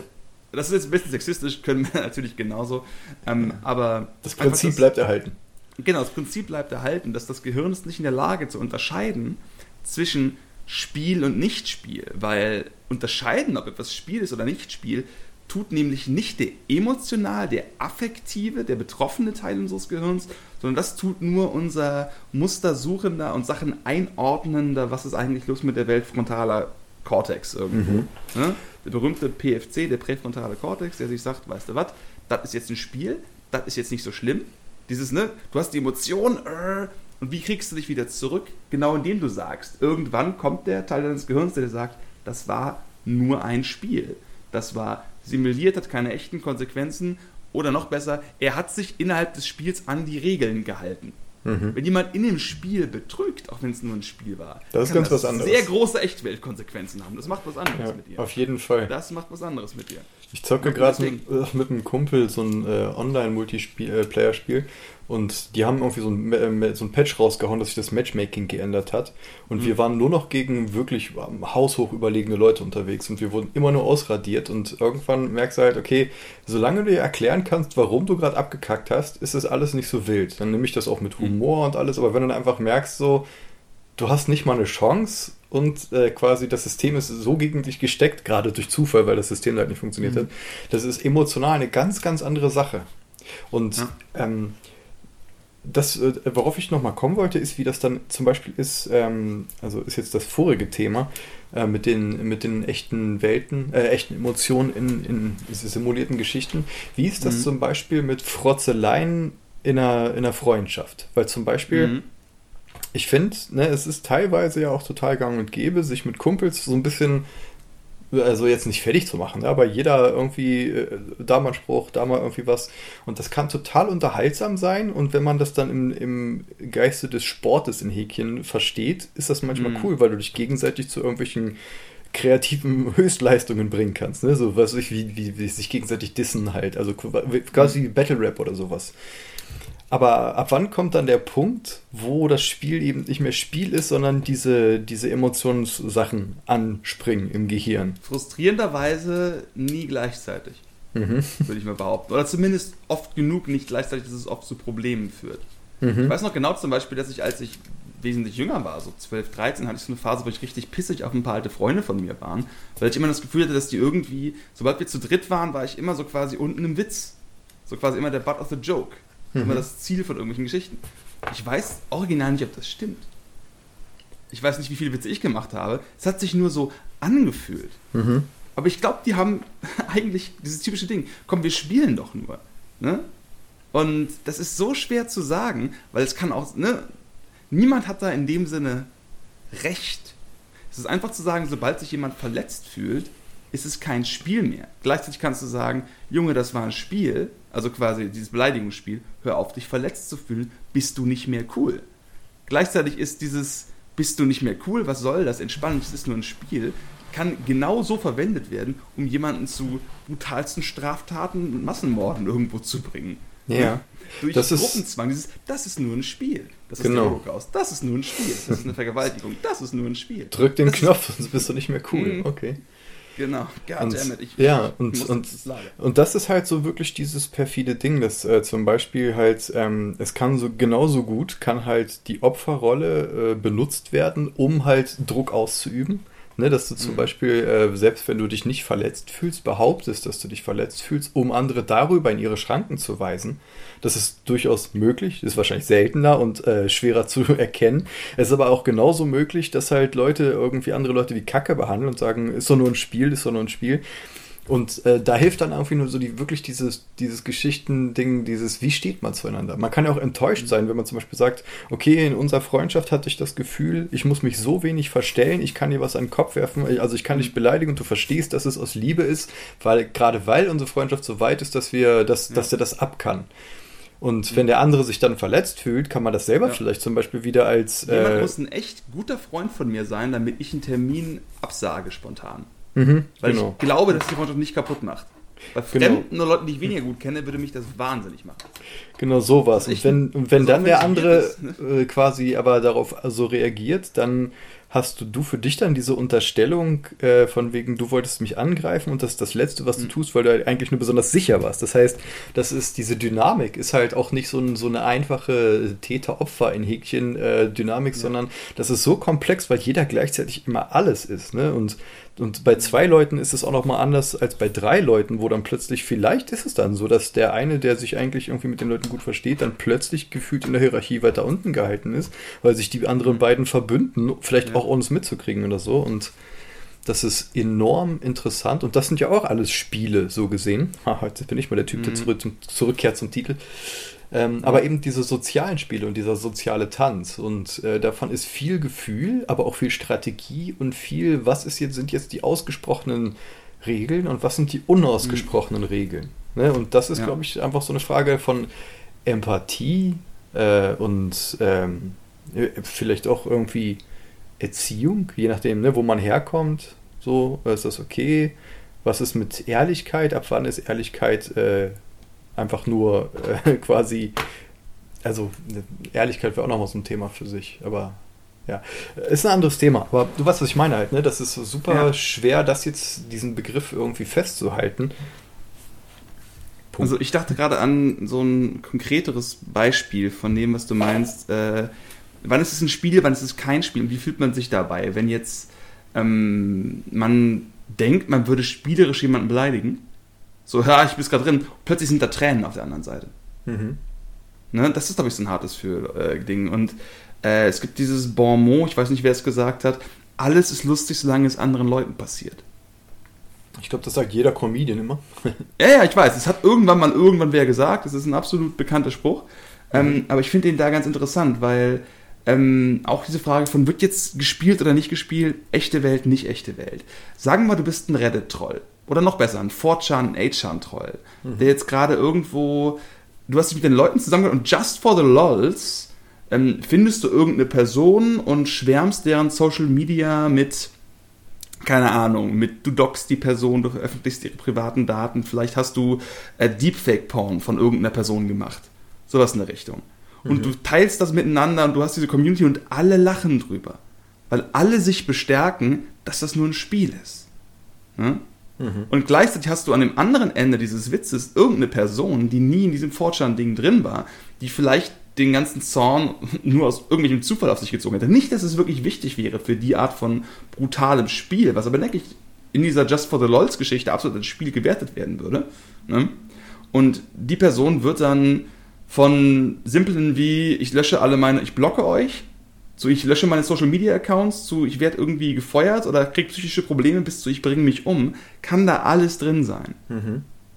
das ist jetzt ein bisschen sexistisch, können wir natürlich genauso. Ähm, aber das Prinzip das- bleibt erhalten. Genau, das Prinzip bleibt erhalten, dass das Gehirn ist nicht in der Lage zu unterscheiden zwischen Spiel und Nichtspiel, weil unterscheiden, ob etwas Spiel ist oder Nichtspiel, tut nämlich nicht der emotional, der affektive, der betroffene Teil unseres Gehirns, sondern das tut nur unser mustersuchender und Sachen einordnender, was ist eigentlich los mit der Welt frontaler Cortex irgendwo. Mhm. Ne? Der berühmte PFC, der präfrontale Cortex, der sich sagt, weißt du was, das ist jetzt ein Spiel, das ist jetzt nicht so schlimm. Dieses, ne, du hast die Emotion, äh, und wie kriegst du dich wieder zurück? Genau indem du sagst, irgendwann kommt der Teil deines Gehirns, der dir sagt, das war nur ein Spiel. Das war simuliert, hat keine echten Konsequenzen. Oder noch besser, er hat sich innerhalb des Spiels an die Regeln gehalten. Mhm. Wenn jemand in dem Spiel betrügt, auch wenn es nur ein Spiel war, Das ist kann ganz was anderes. sehr große Echtweltkonsequenzen haben. Das macht was anderes Ja, mit dir. auf jeden Fall. Das macht was anderes mit dir. Ich zocke gerade mit, äh, mit einem Kumpel so ein äh, Online-Multiplayer-Spiel und die haben irgendwie so ein, äh, so ein Patch rausgehauen, dass sich das Matchmaking geändert hat und Mhm. wir waren nur noch gegen wirklich haushoch überlegene Leute unterwegs und wir wurden immer nur ausradiert und irgendwann merkst du halt, okay, solange du dir erklären kannst, warum du gerade abgekackt hast, ist das alles nicht so wild. Dann nehme ich das auch mit Mhm. Humor und alles, aber wenn du dann einfach merkst, so, du hast nicht mal eine Chance und äh, quasi das System ist so gegen dich gesteckt, gerade durch Zufall, weil das System halt nicht funktioniert Mhm. hat. Das ist emotional eine ganz, ganz andere Sache. Und Ja. ähm, das, äh, worauf ich nochmal kommen wollte, ist, wie das dann zum Beispiel ist, ähm, also ist jetzt das vorige Thema, äh, mit, den, mit den echten Welten, äh, echten Emotionen in, in simulierten Geschichten. Wie ist das Mhm. zum Beispiel mit Frotzeleien in einer, in einer Freundschaft? Weil zum Beispiel, Mhm. ich finde, ne, es ist teilweise ja auch total gang und gäbe, sich mit Kumpels so ein bisschen, also jetzt nicht fertig zu machen, ne, aber jeder irgendwie, äh, da mal Spruch, da mal irgendwie was. Und das kann total unterhaltsam sein. Und wenn man das dann im, im Geiste des Sportes in Häkchen versteht, ist das manchmal Mhm. cool, weil du dich gegenseitig zu irgendwelchen kreativen Höchstleistungen bringen kannst. Ne? So was ich, wie, wie, wie sich gegenseitig dissen halt. Also quasi Battle Rap oder sowas. Aber ab wann kommt dann der Punkt, wo das Spiel eben nicht mehr Spiel ist, sondern diese, diese Emotionssachen anspringen im Gehirn? Frustrierenderweise nie gleichzeitig, Mhm. würde ich mal behaupten. Oder zumindest oft genug nicht gleichzeitig, dass es oft zu Problemen führt. Ich Mhm. weiß noch genau zum Beispiel, dass ich, als ich wesentlich jünger war, so 12, 13, hatte ich so eine Phase, wo ich richtig pissig auf ein paar alte Freunde von mir waren, weil ich immer das Gefühl hatte, dass die irgendwie, sobald wir zu dritt waren, war ich immer so quasi unten im Witz. So quasi immer der Butt of the Joke. Immer Mhm. das Ziel von irgendwelchen Geschichten. Ich weiß original nicht, ob das stimmt. Ich weiß nicht, wie viele Witze ich gemacht habe. Es hat sich nur so angefühlt. Mhm. Aber ich glaube, die haben eigentlich dieses typische Ding. Komm, wir spielen doch nur. Ne? Und das ist so schwer zu sagen, weil es kann auch, ne? Niemand hat da in dem Sinne Recht. Es ist einfach zu sagen, sobald sich jemand verletzt fühlt, ist es kein Spiel mehr. Gleichzeitig kannst du sagen, Junge, das war ein Spiel, also quasi dieses Beleidigungsspiel, hör auf, dich verletzt zu fühlen, bist du nicht mehr cool. Gleichzeitig ist dieses, bist du nicht mehr cool, was soll das, entspannen, es ist nur ein Spiel, kann genauso verwendet werden, um jemanden zu brutalsten Straftaten und Massenmorden irgendwo zu bringen. Ja. Durch Das ist- Gruppenzwang, dieses, das ist nur ein Spiel. Das ist Genau. der Holocaust, das ist nur ein Spiel. Das ist eine Vergewaltigung, das ist nur ein Spiel. Drück den Das ist- Knopf, sonst bist du nicht mehr cool. Mhm. Okay. Genau, goddammit, ich ja, ich und, muss und, und das ist halt so wirklich dieses perfide Ding, dass äh, zum Beispiel halt, ähm, es kann so genauso gut, kann halt die Opferrolle äh, benutzt werden, um halt Druck auszuüben. Ne, dass du zum Mhm. Beispiel, äh, selbst wenn du dich nicht verletzt fühlst, behauptest, dass du dich verletzt fühlst, um andere darüber in ihre Schranken zu weisen. Das ist durchaus möglich, ist wahrscheinlich seltener und äh, schwerer zu erkennen. Es ist aber auch genauso möglich, dass halt Leute irgendwie andere Leute wie Kacke behandeln und sagen, ist doch nur ein Spiel, ist doch nur ein Spiel. Und äh, da hilft dann irgendwie nur so die wirklich dieses, dieses Geschichtending, dieses, wie steht man zueinander? Man kann ja auch enttäuscht sein, wenn man zum Beispiel sagt, okay, in unserer Freundschaft hatte ich das Gefühl, ich muss mich so wenig verstellen, ich kann dir was an den Kopf werfen, also ich kann dich beleidigen und du verstehst, dass es aus Liebe ist, weil gerade weil unsere Freundschaft so weit ist, dass wir, dass, dass er das ab kann. Und wenn der andere sich dann verletzt fühlt, kann man das selber Ja. vielleicht zum Beispiel wieder als Jemand äh, muss ein echt guter Freund von mir sein, damit ich einen Termin absage spontan. Mhm, Weil genau. ich glaube, dass die Freundschaft nicht kaputt macht. Bei Genau. Fremden oder Leuten, die ich weniger gut kenne, würde mich das wahnsinnig machen. Genau sowas. Ist Und wenn, und wenn also dann der andere weird äh, quasi aber darauf so reagiert, dann hast du, du für dich dann diese Unterstellung äh, von wegen, du wolltest mich angreifen und das ist das Letzte, was du Mhm. tust, weil du halt eigentlich nur besonders sicher warst. Das heißt, das ist diese Dynamik, ist halt auch nicht so, ein, so eine einfache Täter-Opfer in Häkchen äh, Dynamik, sondern das ist so komplex, weil jeder gleichzeitig immer alles ist. Ne? Und und bei zwei Leuten ist es auch noch mal anders als bei drei Leuten, wo dann plötzlich, vielleicht ist es dann so, dass der eine, der sich eigentlich irgendwie mit den Leuten gut versteht, dann plötzlich gefühlt in der Hierarchie weiter unten gehalten ist, weil sich die anderen beiden verbünden, vielleicht Ja. auch ohne es mitzukriegen oder so. Und das ist enorm interessant. Und das sind ja auch alles Spiele, so gesehen. Ha, jetzt bin ich mal der Typ, der Mhm. zurück zum, zurückkehrt zum Titel. Ähm, aber eben diese sozialen Spiele und dieser soziale Tanz. Und äh, davon ist viel Gefühl, aber auch viel Strategie und viel, was ist jetzt, sind jetzt die ausgesprochenen Regeln und was sind die unausgesprochenen Regeln. Ne? Und das ist, Ja. glaube ich, einfach so eine Frage von Empathie äh, und ähm, äh, vielleicht auch irgendwie Erziehung, je nachdem, ne, wo man herkommt. So, ist das okay? Was ist mit Ehrlichkeit? Ab wann ist Ehrlichkeit äh, einfach nur äh, quasi, also ne, Ehrlichkeit wäre auch nochmal so ein Thema für sich, aber ja, ist ein anderes Thema. Aber du weißt, was ich meine halt, ne? Das ist so super Ja. schwer, das jetzt, diesen Begriff irgendwie festzuhalten. Punkt. Also ich dachte gerade an so ein konkreteres Beispiel von dem, was du meinst. Äh, wann ist es ein Spiel, wann ist es kein Spiel und wie fühlt man sich dabei, wenn jetzt ähm, man denkt, man würde spielerisch jemanden beleidigen? So, ja, ich bin gerade drin. Plötzlich sind da Tränen auf der anderen Seite. Mhm. Ne? Das ist, glaube ich, so ein hartes für äh, Ding. Und äh, es gibt dieses Bon mot, ich weiß nicht, wer es gesagt hat, alles ist lustig, solange es anderen Leuten passiert. Ich glaube, das sagt jeder Comedian immer. Ja, ja, ich weiß. Es hat irgendwann mal irgendwann wer gesagt. Das ist ein absolut bekannter Spruch. Ähm, aber ich finde den da ganz interessant, weil ähm, auch diese Frage von wird jetzt gespielt oder nicht gespielt, echte Welt, nicht echte Welt. Sagen wir mal, du bist ein Reddit-Troll. Oder noch besser, ein 4chan, 8chan-Troll. Der jetzt gerade irgendwo, du hast dich mit den Leuten zusammengehört und just for the lols ähm, findest du irgendeine Person und schwärmst deren Social Media mit keine Ahnung, mit du dockst die Person, du veröffentlichst ihre privaten Daten, vielleicht hast du äh, Deepfake-Porn von irgendeiner Person gemacht. Sowas in der Richtung. Und du teilst das miteinander und du hast diese Community und alle lachen drüber. Weil alle sich bestärken, dass das nur ein Spiel ist. Ne? Und gleichzeitig hast du an dem anderen Ende dieses Witzes irgendeine Person, die nie in diesem Fortran-Ding drin war, die vielleicht den ganzen Zorn nur aus irgendwelchem Zufall auf sich gezogen hätte. Nicht, dass es wirklich wichtig wäre für die Art von brutalem Spiel, was aber, denke ich, in dieser Just for the Lols Geschichte absolut als Spiel gewertet werden würde. Ne? Und die Person wird dann von simplen wie ich lösche alle meine, ich blocke euch, zu ich lösche meine Social Media Accounts, zu ich werde irgendwie gefeuert oder kriege psychische Probleme bis zu ich bringe mich um, kann da alles drin sein.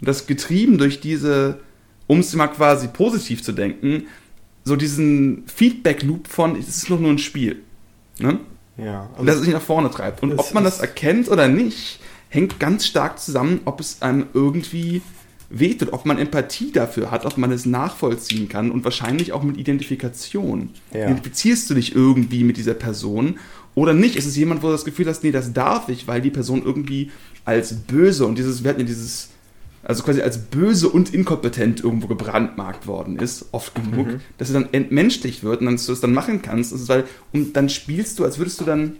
Und das getrieben durch diese, um es mal quasi positiv zu denken, so diesen Feedback-Loop von, es ist doch nur ein Spiel. Ne? Ja, Und dass es sich nach vorne treibt. Und ob man das erkennt oder nicht, hängt ganz stark zusammen, ob es einem irgendwie wehtut, ob man Empathie dafür hat, ob man es nachvollziehen kann und wahrscheinlich auch mit Identifikation. Ja. Identifizierst du dich irgendwie mit dieser Person oder nicht? Ist es jemand, wo du das Gefühl hast, nee, das darf ich, weil die Person irgendwie als böse und dieses, wir hatten ja dieses, also quasi als böse und inkompetent irgendwo gebrandmarkt worden ist, oft genug, mhm. dass sie dann entmenschlicht wird und dass du es dann machen kannst. Ist, weil, und dann spielst du, als würdest du dann.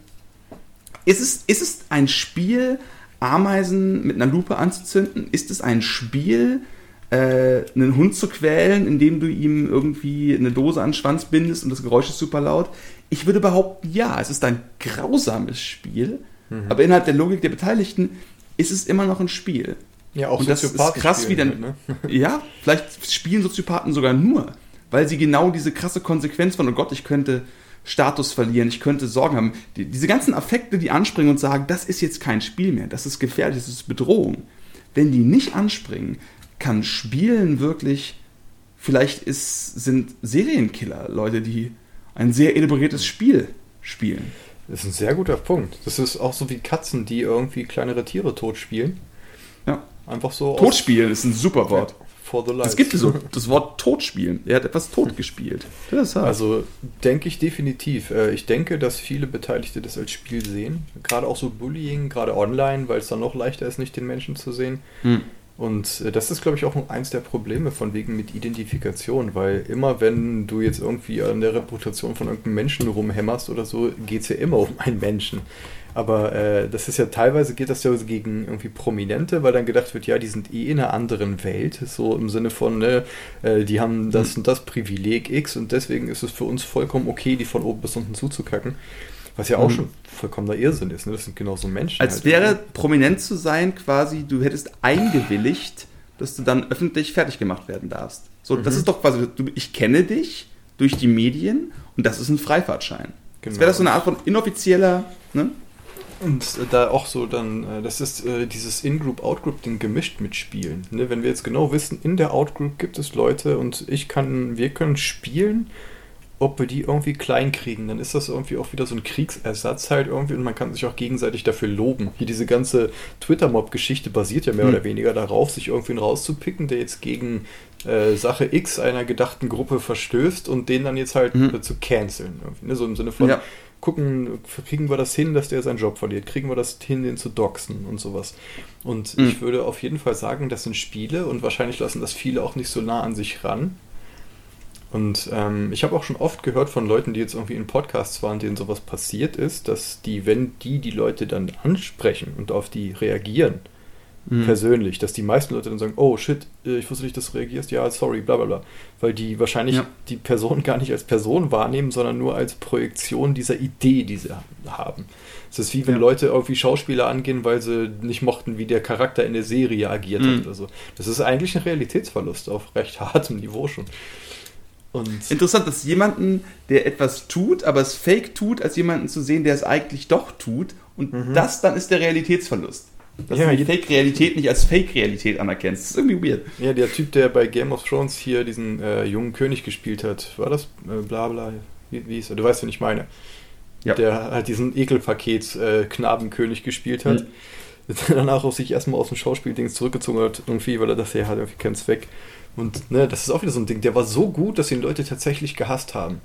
Ist es, ist es ein Spiel, Ameisen mit einer Lupe anzuzünden? Ist es ein Spiel, äh, einen Hund zu quälen, indem du ihm irgendwie eine Dose an den Schwanz bindest und das Geräusch ist super laut? Ich würde behaupten, ja, es ist ein grausames Spiel, mhm. aber innerhalb der Logik der Beteiligten ist es immer noch ein Spiel. Ja, auch und das ist krass, wie dann. Halt, ne? ja, vielleicht spielen Soziopathen sogar nur, weil sie genau diese krasse Konsequenz von, oh Gott, ich könnte Status verlieren, ich könnte Sorgen haben. Die, diese ganzen Affekte, die anspringen und sagen, das ist jetzt kein Spiel mehr, das ist gefährlich, das ist Bedrohung. Wenn die nicht anspringen, kann Spielen wirklich, vielleicht ist, sind Serienkiller Leute, die ein sehr elaboriertes Spiel spielen. Das ist ein sehr guter Punkt. Das ist auch so wie Katzen, die irgendwie kleinere Tiere totspielen. Ja. Einfach so. Totspielen ist ein super Wort. Ja. For the life. Es gibt so das Wort Totspielen. Er hat etwas totgespielt. Also denke ich definitiv. Äh, ich denke, dass viele Beteiligte das als Spiel sehen. Gerade auch so Bullying, gerade online, weil es dann noch leichter ist, nicht den Menschen zu sehen. Hm. Und äh, das ist, glaube ich, auch eins der Probleme von wegen mit Identifikation, weil immer, wenn du jetzt irgendwie an der Reputation von irgendeinem Menschen rumhämmerst oder so, geht es ja immer um einen Menschen. Aber äh, das ist ja teilweise geht das ja gegen irgendwie Prominente, weil dann gedacht wird, ja, die sind eh in einer anderen Welt, so im Sinne von, ne, äh, die haben das mhm. und das Privileg X und deswegen ist es für uns vollkommen okay, die von oben bis unten zuzukacken. Was ja auch mhm. schon vollkommener Irrsinn ist, ne? Das sind genauso Menschen. Als halt, wäre oder? prominent zu sein, quasi, du hättest eingewilligt, dass du dann öffentlich fertig gemacht werden darfst. So, mhm. das ist doch quasi, du, ich kenne dich durch die Medien und das ist ein Freifahrtschein. Genau. Das wäre das so eine Art von inoffizieller, ne? Und da auch so dann, äh, das ist äh, dieses In-Group, Out-Group-Ding gemischt mitspielen. Ne? Wenn wir jetzt genau wissen, in der Out-Group gibt es Leute und ich kann, wir können spielen, ob wir die irgendwie klein kriegen, dann ist das irgendwie auch wieder so ein Kriegsersatz halt irgendwie und man kann sich auch gegenseitig dafür loben. Hier diese ganze Twitter-Mob-Geschichte basiert ja mehr hm. oder weniger darauf, sich irgendwen rauszupicken, der jetzt gegen äh, Sache X einer gedachten Gruppe verstößt und den dann jetzt halt hm. äh, zu canceln. Ne? So im Sinne von, ja gucken, kriegen wir das hin, dass der seinen Job verliert? Kriegen wir das hin, den zu doxen und sowas? Und mhm. ich würde auf jeden Fall sagen, das sind Spiele und wahrscheinlich lassen das viele auch nicht so nah an sich ran. Und ähm, ich habe auch schon oft gehört von Leuten, die jetzt irgendwie in Podcasts waren, denen sowas passiert ist, dass die, wenn die die Leute dann ansprechen und auf die reagieren, mhm. persönlich, dass die meisten Leute dann sagen, oh shit, äh, ich wusste nicht, dass du reagierst, ja, sorry, bla bla bla. Weil die wahrscheinlich ja. die Person gar nicht als Person wahrnehmen, sondern nur als Projektion dieser Idee, die sie haben. Es ist wie wenn ja. Leute irgendwie Schauspieler angehen, weil sie nicht mochten, wie der Charakter in der Serie agiert mhm. hat oder so. Das ist eigentlich ein Realitätsverlust auf recht hartem Niveau schon. Und Interessant, dass jemanden, der etwas tut, aber es fake tut, als jemanden zu sehen, der es eigentlich doch tut. Und mhm. das dann ist der Realitätsverlust. Dass ja, du die Fake-Realität nicht als Fake-Realität anerkennst. Das ist irgendwie weird. Ja, der Typ, der bei Game of Thrones hier diesen äh, jungen König gespielt hat, war das äh, bla bla, wie, wie ist er? Du weißt, wen ich meine. Ja. Der halt diesen Ekelpaket äh, Knabenkönig gespielt hat. Mhm. Danach auch sich erstmal aus dem Schauspielding zurückgezogen hat, irgendwie, weil er das ja hat irgendwie keinen Zweck. Und ne, das ist auch wieder so ein Ding, der war so gut, dass ihn Leute tatsächlich gehasst haben.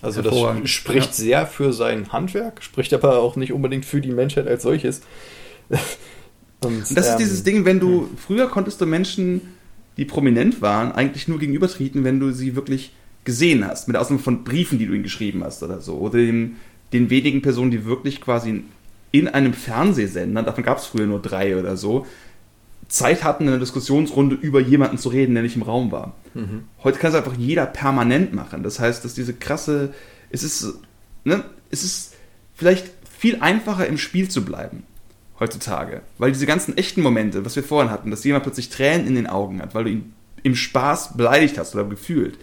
Also das spricht ja. sehr für sein Handwerk, spricht aber auch nicht unbedingt für die Menschheit als solches. Und, das ähm, ist dieses Ding, wenn du, hm. früher konntest du Menschen, die prominent waren, eigentlich nur gegenübertreten, wenn du sie wirklich gesehen hast, mit Ausnahme von Briefen, die du ihnen geschrieben hast oder so, oder den, den wenigen Personen, die wirklich quasi in einem Fernsehsender, davon gab es früher nur drei oder so, Zeit hatten, in einer Diskussionsrunde über jemanden zu reden, der nicht im Raum war. Mhm. Heute kann es einfach jeder permanent machen. Das heißt, dass diese krasse, es ist, ne, es ist vielleicht viel einfacher im Spiel zu bleiben heutzutage. Weil diese ganzen echten Momente, was wir vorhin hatten, dass jemand plötzlich Tränen in den Augen hat, weil du ihn im Spaß beleidigt hast oder gefühlt,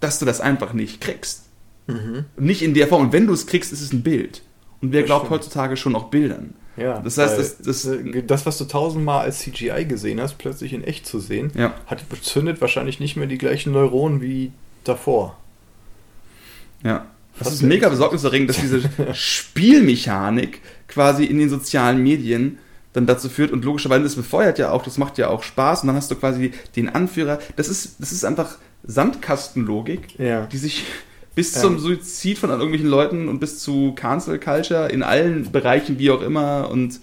dass du das einfach nicht kriegst. Mhm. Nicht in der Form. Und wenn du es kriegst, ist es ein Bild. Und wer das glaubt stimmt. heutzutage schon noch Bildern? Ja, das heißt, das, das, äh, das, was du tausendmal als CGI gesehen hast, plötzlich in echt zu sehen, ja. hat zündet wahrscheinlich nicht mehr die gleichen Neuronen wie davor. Ja. Das ist mega besorgniserregend, dass diese Spielmechanik quasi in den sozialen Medien dann dazu führt und logischerweise das befeuert ja auch, das macht ja auch Spaß und dann hast du quasi den Anführer. Das ist, das ist einfach Sandkastenlogik, Ja. die sich bis Ähm. zum Suizid von irgendwelchen Leuten und bis zu Cancel Culture in allen Bereichen, wie auch immer, und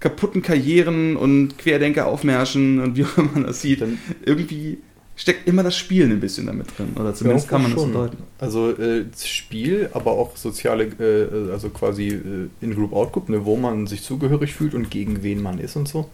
kaputten Karrieren und Querdenker aufmärschen und wie auch immer man das sieht, Dann- irgendwie steckt immer das Spielen ein bisschen damit drin. Oder zumindest kann man das so deuten. Also äh, Spiel, aber auch soziale, äh, also quasi äh, In-Group-Out-Group, ne, wo man sich zugehörig fühlt und gegen wen man ist und so.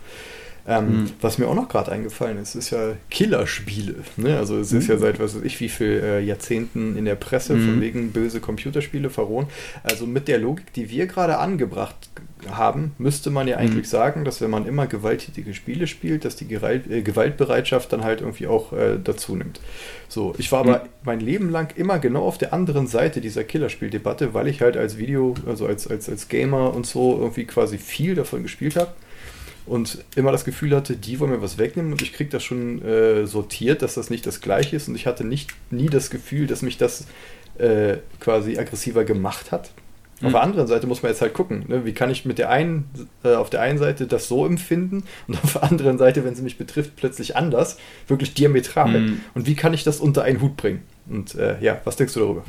Ähm, Mhm. Was mir auch noch gerade eingefallen ist, ist ja Killerspiele. Ne? Also es ist Mhm. ja seit was weiß ich wie viel äh, Jahrzehnten in der Presse Mhm. von wegen böse Computerspiele verrohen. Also mit der Logik, die wir gerade angebracht haben, müsste man ja eigentlich Mhm. sagen, dass wenn man immer gewalttätige Spiele spielt, dass die Gewalt, äh, Gewaltbereitschaft dann halt irgendwie auch äh, dazu nimmt. So, ich war aber Mhm. mein Leben lang immer genau auf der anderen Seite dieser Killerspieldebatte, weil ich halt als Video, also als, als, als Gamer und so irgendwie quasi viel davon gespielt habe und immer das Gefühl hatte, die wollen mir was wegnehmen und ich kriege das schon äh, sortiert, dass das nicht das gleiche ist und ich hatte nicht nie das Gefühl, dass mich das äh, quasi aggressiver gemacht hat. Auf Mhm. der anderen Seite muss man jetzt halt gucken, ne? wie kann ich mit der einen, äh, auf der einen Seite das so empfinden und auf der anderen Seite, wenn sie mich betrifft, plötzlich anders, wirklich diametral. Mhm. Und wie kann ich das unter einen Hut bringen? Und äh, ja, was denkst du darüber?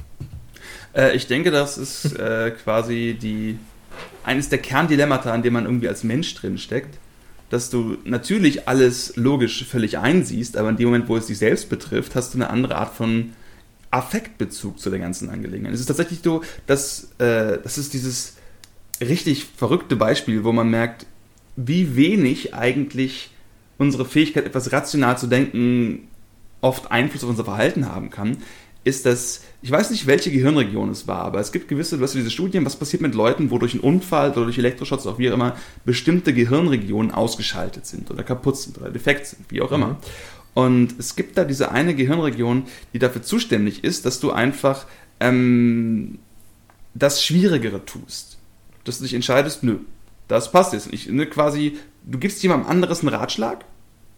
Äh, ich denke, das ist äh, quasi die eines der Kerndilemmata, an dem man irgendwie als Mensch drin steckt, dass du natürlich alles logisch völlig einsiehst, aber in dem Moment, wo es dich selbst betrifft, hast du eine andere Art von Affektbezug zu der ganzen Angelegenheit. Es ist tatsächlich so, dass äh, das ist dieses richtig verrückte Beispiel, wo man merkt, wie wenig eigentlich unsere Fähigkeit, etwas rational zu denken, oft Einfluss auf unser Verhalten haben kann, ist das, ich weiß nicht, welche Gehirnregion es war, aber es gibt gewisse, du hast ja diese Studien, was passiert mit Leuten, wo durch einen Unfall oder durch Elektroschutz, auch wie auch immer, bestimmte Gehirnregionen ausgeschaltet sind oder kaputt sind oder defekt sind, wie auch immer. Mhm. Und es gibt da diese eine Gehirnregion, die dafür zuständig ist, dass du einfach ähm, das Schwierigere tust. Dass du dich entscheidest, nö, das passt jetzt nicht. Ne, quasi, du gibst jemandem anderes einen Ratschlag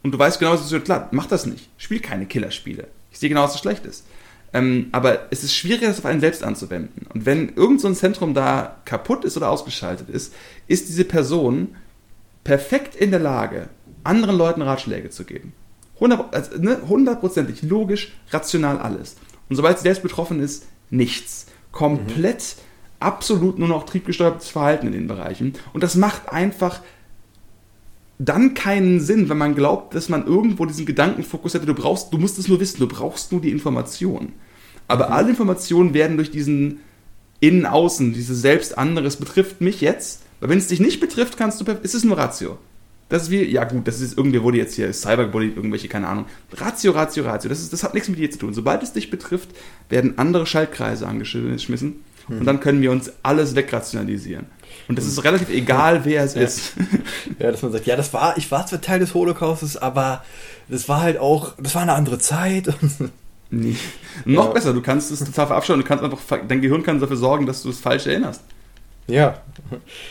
und du weißt genau, was ist klar, mach das nicht. Spiel keine Killerspiele. Ich sehe genau, was so schlecht ist. Ähm, aber es ist schwieriger, das auf einen selbst anzuwenden. Und wenn irgend so ein Zentrum da kaputt ist oder ausgeschaltet ist, ist diese Person perfekt in der Lage, anderen Leuten Ratschläge zu geben. 100 also, ne, hundertprozentig logisch, rational alles. Und sobald sie selbst betroffen ist, nichts. Komplett, absolut nur noch triebgesteuertes Verhalten in den Bereichen. Und das macht einfach dann keinen Sinn, wenn man glaubt, dass man irgendwo diesen Gedankenfokus hätte, du brauchst, du musst es nur wissen, du brauchst nur die Information. Aber alle Informationen werden durch diesen Innen-Außen, dieses Selbst anderes betrifft mich jetzt. Weil wenn es dich nicht betrifft, kannst du, ist es nur Ratio. Das ist wie, ja gut, das ist irgendwie wurde jetzt hier Cyberbully, irgendwelche, keine Ahnung. Ratio, Ratio, Ratio. Das, ist, das hat nichts mit dir zu tun. Sobald es dich betrifft, werden andere Schaltkreise angeschmissen und dann können wir uns alles wegrationalisieren. Und es ist relativ egal, wer es Ja. ist. Ja, dass man sagt, ja, das war, ich war zwar Teil des Holocaustes, aber das war halt auch, das war eine andere Zeit. Nee. Noch Ja. besser, du kannst es total verabscheuen. Du kannst einfach, dein Gehirn kann dafür sorgen, dass du es falsch erinnerst. ja,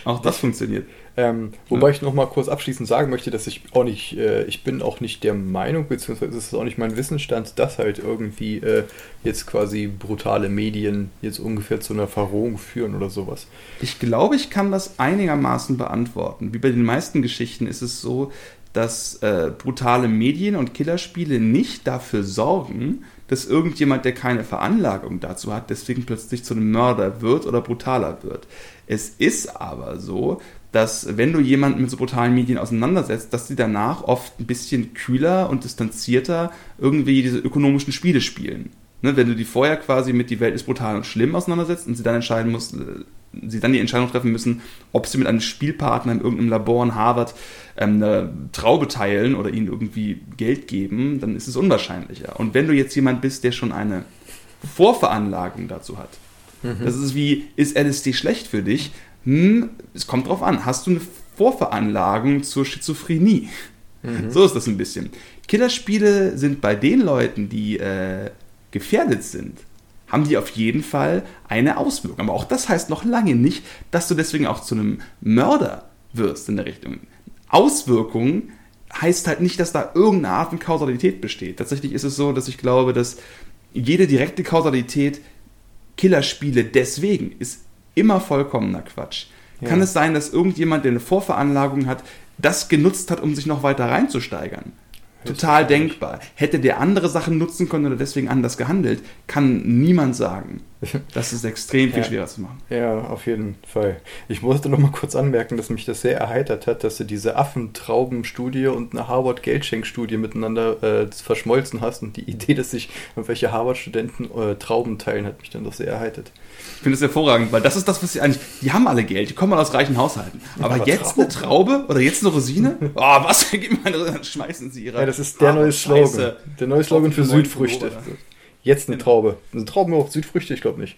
Auch das funktioniert. Ähm, wobei ich noch mal kurz abschließend sagen möchte, dass ich auch nicht, äh, ich bin auch nicht der Meinung, beziehungsweise es ist auch nicht mein Wissensstand, dass halt irgendwie äh, jetzt quasi brutale Medien jetzt ungefähr zu einer Verrohung führen oder sowas. Ich glaube, ich kann das einigermaßen beantworten. Wie bei den meisten Geschichten ist es so, dass äh, brutale Medien und Killerspiele nicht dafür sorgen, dass irgendjemand, der keine Veranlagung dazu hat, deswegen plötzlich zu einem Mörder wird oder brutaler wird. Es ist aber so, dass wenn du jemanden mit so brutalen Medien auseinandersetzt, dass sie danach oft ein bisschen kühler und distanzierter irgendwie diese ökonomischen Spiele spielen. Ne, wenn du die vorher quasi mit die Welt ist brutal und schlimm auseinandersetzt und sie dann entscheiden muss, äh, sie dann die Entscheidung treffen müssen, ob sie mit einem Spielpartner in irgendeinem Labor in Harvard ähm, eine Traube teilen oder ihnen irgendwie Geld geben, dann ist es unwahrscheinlicher. Und wenn du jetzt jemand bist, der schon eine Vorveranlagung dazu hat, das ist wie, ist LSD schlecht für dich? Hm, es kommt drauf an. Hast du eine Vorveranlagung zur Schizophrenie? So ist das ein bisschen. Killerspiele sind bei den Leuten, die äh, gefährdet sind, haben die auf jeden Fall eine Auswirkung. Aber auch das heißt noch lange nicht, dass du deswegen auch zu einem Mörder wirst in der Richtung. Auswirkungen heißt halt nicht, dass da irgendeine Art von Kausalität besteht. Tatsächlich ist es so, dass ich glaube, dass jede direkte Kausalität Killerspiele deswegen ist immer vollkommener Quatsch. Ja. Kann es sein, dass irgendjemand, der eine Vorveranlagung hat, das genutzt hat, um sich noch weiter reinzusteigern? Total denkbar. Hätte der andere Sachen nutzen können oder deswegen anders gehandelt, kann niemand sagen. Das ist extrem viel ja. schwerer zu machen. Ja, auf jeden Fall. Ich musste noch mal kurz anmerken, dass mich das sehr erheitert hat, dass du diese Affentrauben-Studie und eine Harvard-Geldschenk-Studie miteinander äh, verschmolzen hast und die Idee, dass sich irgendwelche Harvard-Studenten äh, Trauben teilen, hat mich dann doch sehr erhaltet. Ich finde das hervorragend, weil das ist das, was sie eigentlich. Die haben alle Geld, die kommen aus reichen Haushalten. Aber, Aber jetzt Traube. eine Traube oder jetzt eine Rosine? Oh, was? Dann schmeißen sie ihre. Ja, das ist der neue Slogan. Der neue Slogan für Südfrüchte. Lobe, Jetzt eine genau. Traube. Eine Trauben auch Südfrüchte? Ich glaube nicht.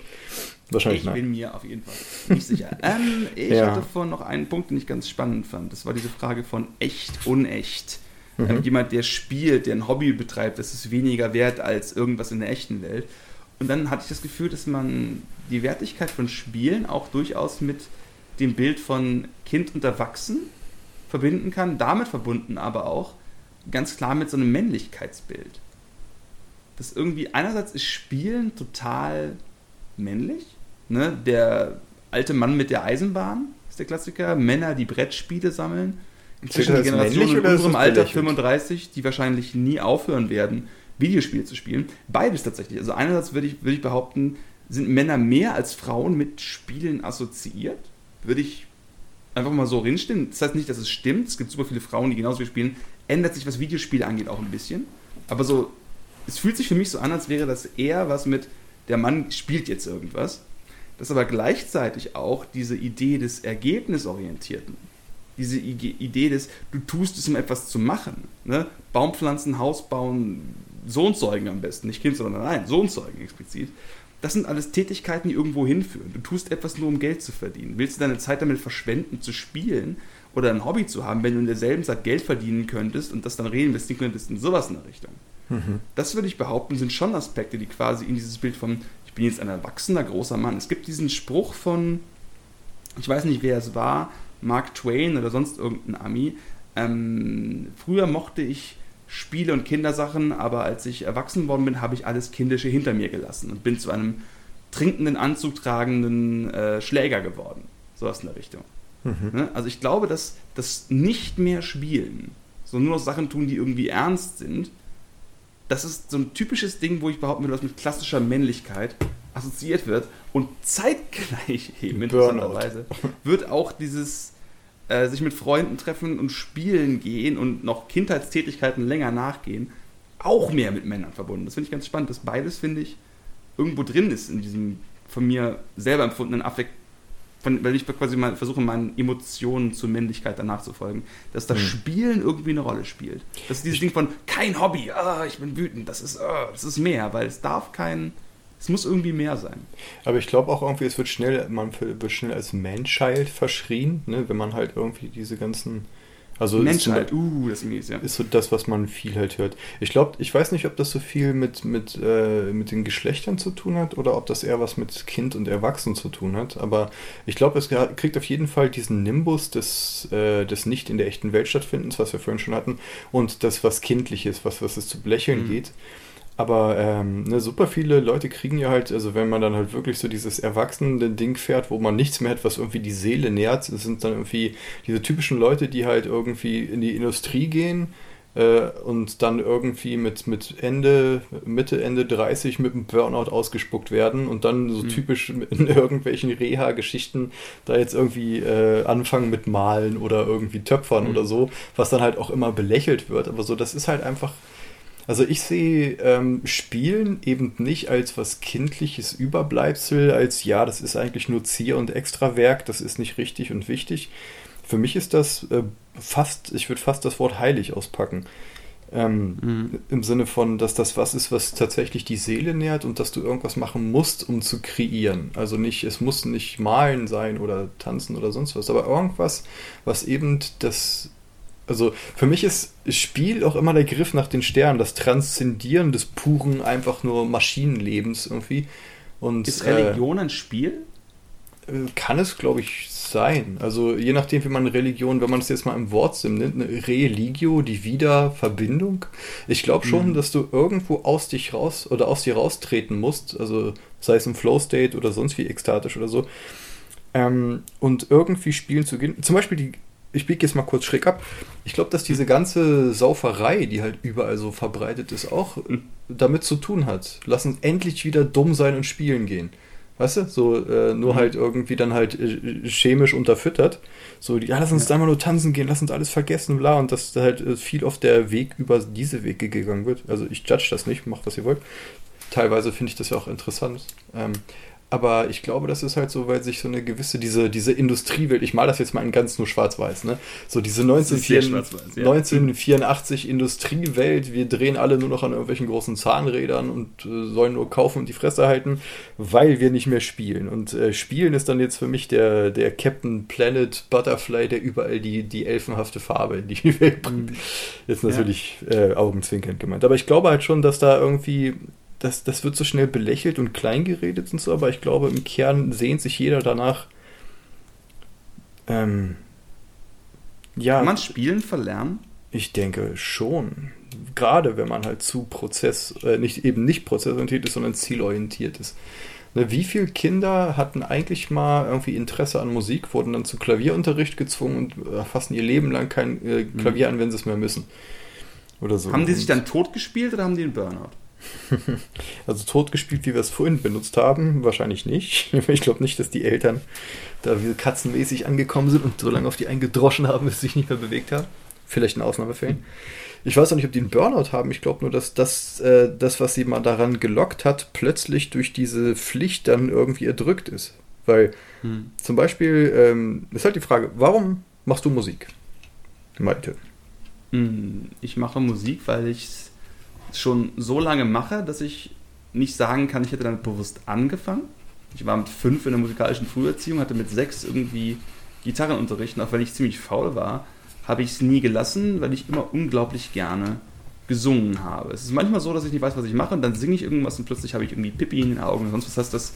Wahrscheinlich Ich nein. bin mir auf jeden Fall nicht sicher. ähm, ich ja. hatte vorhin noch einen Punkt, den ich ganz spannend fand. Das war diese Frage von echt, unecht. Mhm. Ähm, jemand, der spielt, der ein Hobby betreibt, das ist weniger wert als irgendwas in der echten Welt. Und dann hatte ich das Gefühl, dass man die Wertigkeit von Spielen auch durchaus mit dem Bild von Kind und Erwachsen verbinden kann. Damit verbunden aber auch ganz klar mit so einem Männlichkeitsbild dass irgendwie einerseits ist Spielen total männlich. Ne? Der alte Mann mit der Eisenbahn ist der Klassiker. Männer, die Brettspiele sammeln. Inzwischen die Generation in unserem Alter 35, die wahrscheinlich nie aufhören werden, Videospiele zu spielen. Beides tatsächlich. Also einerseits würde ich, würde ich behaupten, sind Männer mehr als Frauen mit Spielen assoziiert. Würde ich einfach mal so hinstellen. Das heißt nicht, dass es stimmt. Es gibt super viele Frauen, die genauso wie spielen. Ändert sich, was Videospiele angeht, auch ein bisschen. Aber so es fühlt sich für mich so an, als wäre das eher was mit, der Mann spielt jetzt irgendwas. Das aber gleichzeitig auch diese Idee des Ergebnisorientierten, diese Idee des, du tust es, um etwas zu machen. Ne? Baumpflanzen, Haus bauen, Sohn zeugen am besten, nicht Kind, sondern nein, Sohn zeugen explizit. Das sind alles Tätigkeiten, die irgendwo hinführen. Du tust etwas nur, um Geld zu verdienen. Willst du deine Zeit damit verschwenden, zu spielen oder ein Hobby zu haben, wenn du in derselben Zeit Geld verdienen könntest und das dann reinvestieren könntest in sowas in der Richtung? Mhm. Das würde ich behaupten, sind schon Aspekte, die quasi in dieses Bild von, ich bin jetzt ein erwachsener großer Mann. Es gibt diesen Spruch von, ich weiß nicht, wer es war, Mark Twain oder sonst irgendein Ami. Ähm, früher mochte ich Spiele und Kindersachen, aber als ich erwachsen worden bin, habe ich alles Kindische hinter mir gelassen und bin zu einem trinkenden, Anzug tragenden äh, Schläger geworden. So aus in der Richtung. Mhm. Ne? Also ich glaube, dass das nicht mehr Spielen, sondern nur noch Sachen tun, die irgendwie ernst sind, das ist so ein typisches Ding, wo ich behaupten würde, was mit klassischer Männlichkeit assoziiert wird. Und zeitgleich eben interessanterweise wird auch dieses äh, sich mit Freunden treffen und spielen gehen und noch Kindheitstätigkeiten länger nachgehen, auch mehr mit Männern verbunden. Das finde ich ganz spannend, dass beides, finde ich, irgendwo drin ist in diesem von mir selber empfundenen Affekt weil ich quasi mal versuche, meinen Emotionen zur Männlichkeit danach zu folgen, dass das mhm. Spielen irgendwie eine Rolle spielt. Das ist dieses Ding von kein Hobby, ah, ich bin wütend, das ist, ah, das ist mehr, weil es darf kein, es muss irgendwie mehr sein. Aber ich glaube auch irgendwie, es wird schnell, man wird schnell als Man-Child verschrien, ne, wenn man halt irgendwie diese ganzen also Mensch halt, uh, das ist ja. Ist so das, was man viel halt hört. Ich glaube, ich weiß nicht, ob das so viel mit, mit, äh, mit den Geschlechtern zu tun hat oder ob das eher was mit Kind und Erwachsenen zu tun hat. Aber ich glaube, es kriegt auf jeden Fall diesen Nimbus des, äh, des nicht in der echten Welt stattfindens, was wir vorhin schon hatten, und das, was kindlich ist, was, was es zu belächeln mhm. geht. Aber ähm, ne, super viele Leute kriegen ja halt, also wenn man dann halt wirklich so dieses erwachsene Ding fährt, wo man nichts mehr hat, was irgendwie die Seele nährt, das sind dann irgendwie diese typischen Leute, die halt irgendwie in die Industrie gehen äh, und dann irgendwie mit, mit Ende, Mitte, Ende 30 mit einem Burnout ausgespuckt werden und dann so mhm. typisch in irgendwelchen Reha-Geschichten da jetzt irgendwie äh, anfangen mit Malen oder irgendwie Töpfern mhm. oder so, was dann halt auch immer belächelt wird. Aber so, das ist halt einfach also ich sehe ähm, Spielen eben nicht als was kindliches Überbleibsel, als ja, das ist eigentlich nur Zier- und Extrawerk, das ist nicht richtig und wichtig. Für mich ist das äh, fast, ich würde fast das Wort heilig auspacken. Ähm, mhm. Im Sinne von, dass das was ist, was tatsächlich die Seele nährt und dass du irgendwas machen musst, um zu kreieren. Also nicht, es muss nicht malen sein oder tanzen oder sonst was, aber irgendwas, was eben das also für mich ist Spiel auch immer der Griff nach den Sternen, das Transzendieren des puren, einfach nur Maschinenlebens irgendwie. Und, ist Religion äh, ein Spiel? Äh, kann es, glaube ich, sein. Also je nachdem, wie man Religion, wenn man es jetzt mal im Wortsinn nimmt, eine Religio, die Wiederverbindung. Ich glaube schon, mhm. dass du irgendwo aus dich raus oder aus dir raustreten musst, also sei es im Flow-State oder sonst wie ekstatisch oder so, Ähm, und irgendwie spielen zu gehen. Zum Beispiel die, ich biege jetzt mal kurz schräg ab. Ich glaube, dass diese ganze Sauferei, die halt überall so verbreitet ist, auch damit zu tun hat. Lass uns endlich wieder dumm sein und spielen gehen. Weißt du? So, äh, nur mhm. halt irgendwie dann halt äh, chemisch unterfüttert. So, ja, lass uns ja. da mal nur tanzen gehen, lass uns alles vergessen, bla. Und dass halt äh, viel auf der Weg über diese Wege gegangen wird. Also ich judge das nicht, macht was ihr wollt. Teilweise finde ich das ja auch interessant. Ähm, aber ich glaube, das ist halt so, weil sich so eine gewisse, diese, diese Industriewelt, ich male das jetzt mal in ganz nur schwarz-weiß, ne? So diese 1984, ja. 1984 Industriewelt, wir drehen alle nur noch an irgendwelchen großen Zahnrädern und äh, sollen nur kaufen und die Fresse halten, weil wir nicht mehr spielen. Und äh, Spielen ist dann jetzt für mich der, der Captain Planet Butterfly, der überall die, die elfenhafte Farbe in die Welt bringt. Mhm. Jetzt natürlich ja. äh, augenzwinkernd gemeint. Aber ich glaube halt schon, dass da irgendwie das, das wird so schnell belächelt und kleingeredet und so, aber ich glaube, im Kern sehnt sich jeder danach. Ähm, ja. Kann man Spielen verlernen? Ich denke schon. Gerade wenn man halt zu Prozess, äh, nicht eben nicht prozessorientiert ist, sondern zielorientiert ist. Ne, wie viele Kinder hatten eigentlich mal irgendwie Interesse an Musik, wurden dann zu Klavierunterricht gezwungen und erfassen ihr Leben lang kein äh, Klavier mhm. an, wenn sie es mehr müssen? Oder so. Haben die sich dann tot gespielt oder haben die einen Burnout? Also tot gespielt, wie wir es vorhin benutzt haben, wahrscheinlich nicht. Ich glaube nicht, dass die Eltern da wie katzenmäßig angekommen sind und so lange auf die eingedroschen haben, bis sie sich nicht mehr bewegt haben. Vielleicht in Ausnahmefällen. Ich weiß auch nicht, ob die einen Burnout haben. Ich glaube nur, dass das, äh, das, was sie mal daran gelockt hat, plötzlich durch diese Pflicht dann irgendwie erdrückt ist. Weil hm. zum Beispiel ähm, ist halt die Frage, warum machst du Musik? Malte. Hm, ich mache Musik, weil ich es schon so lange mache, dass ich nicht sagen kann, ich hätte damit bewusst angefangen. Ich war mit fünf in der musikalischen Früherziehung, hatte mit sechs irgendwie Gitarrenunterricht und auch wenn ich ziemlich faul war, habe ich es nie gelassen, weil ich immer unglaublich gerne gesungen habe. Es ist manchmal so, dass ich nicht weiß, was ich mache und dann singe ich irgendwas und plötzlich habe ich irgendwie Pippi in den Augen und sonst was. heißt das,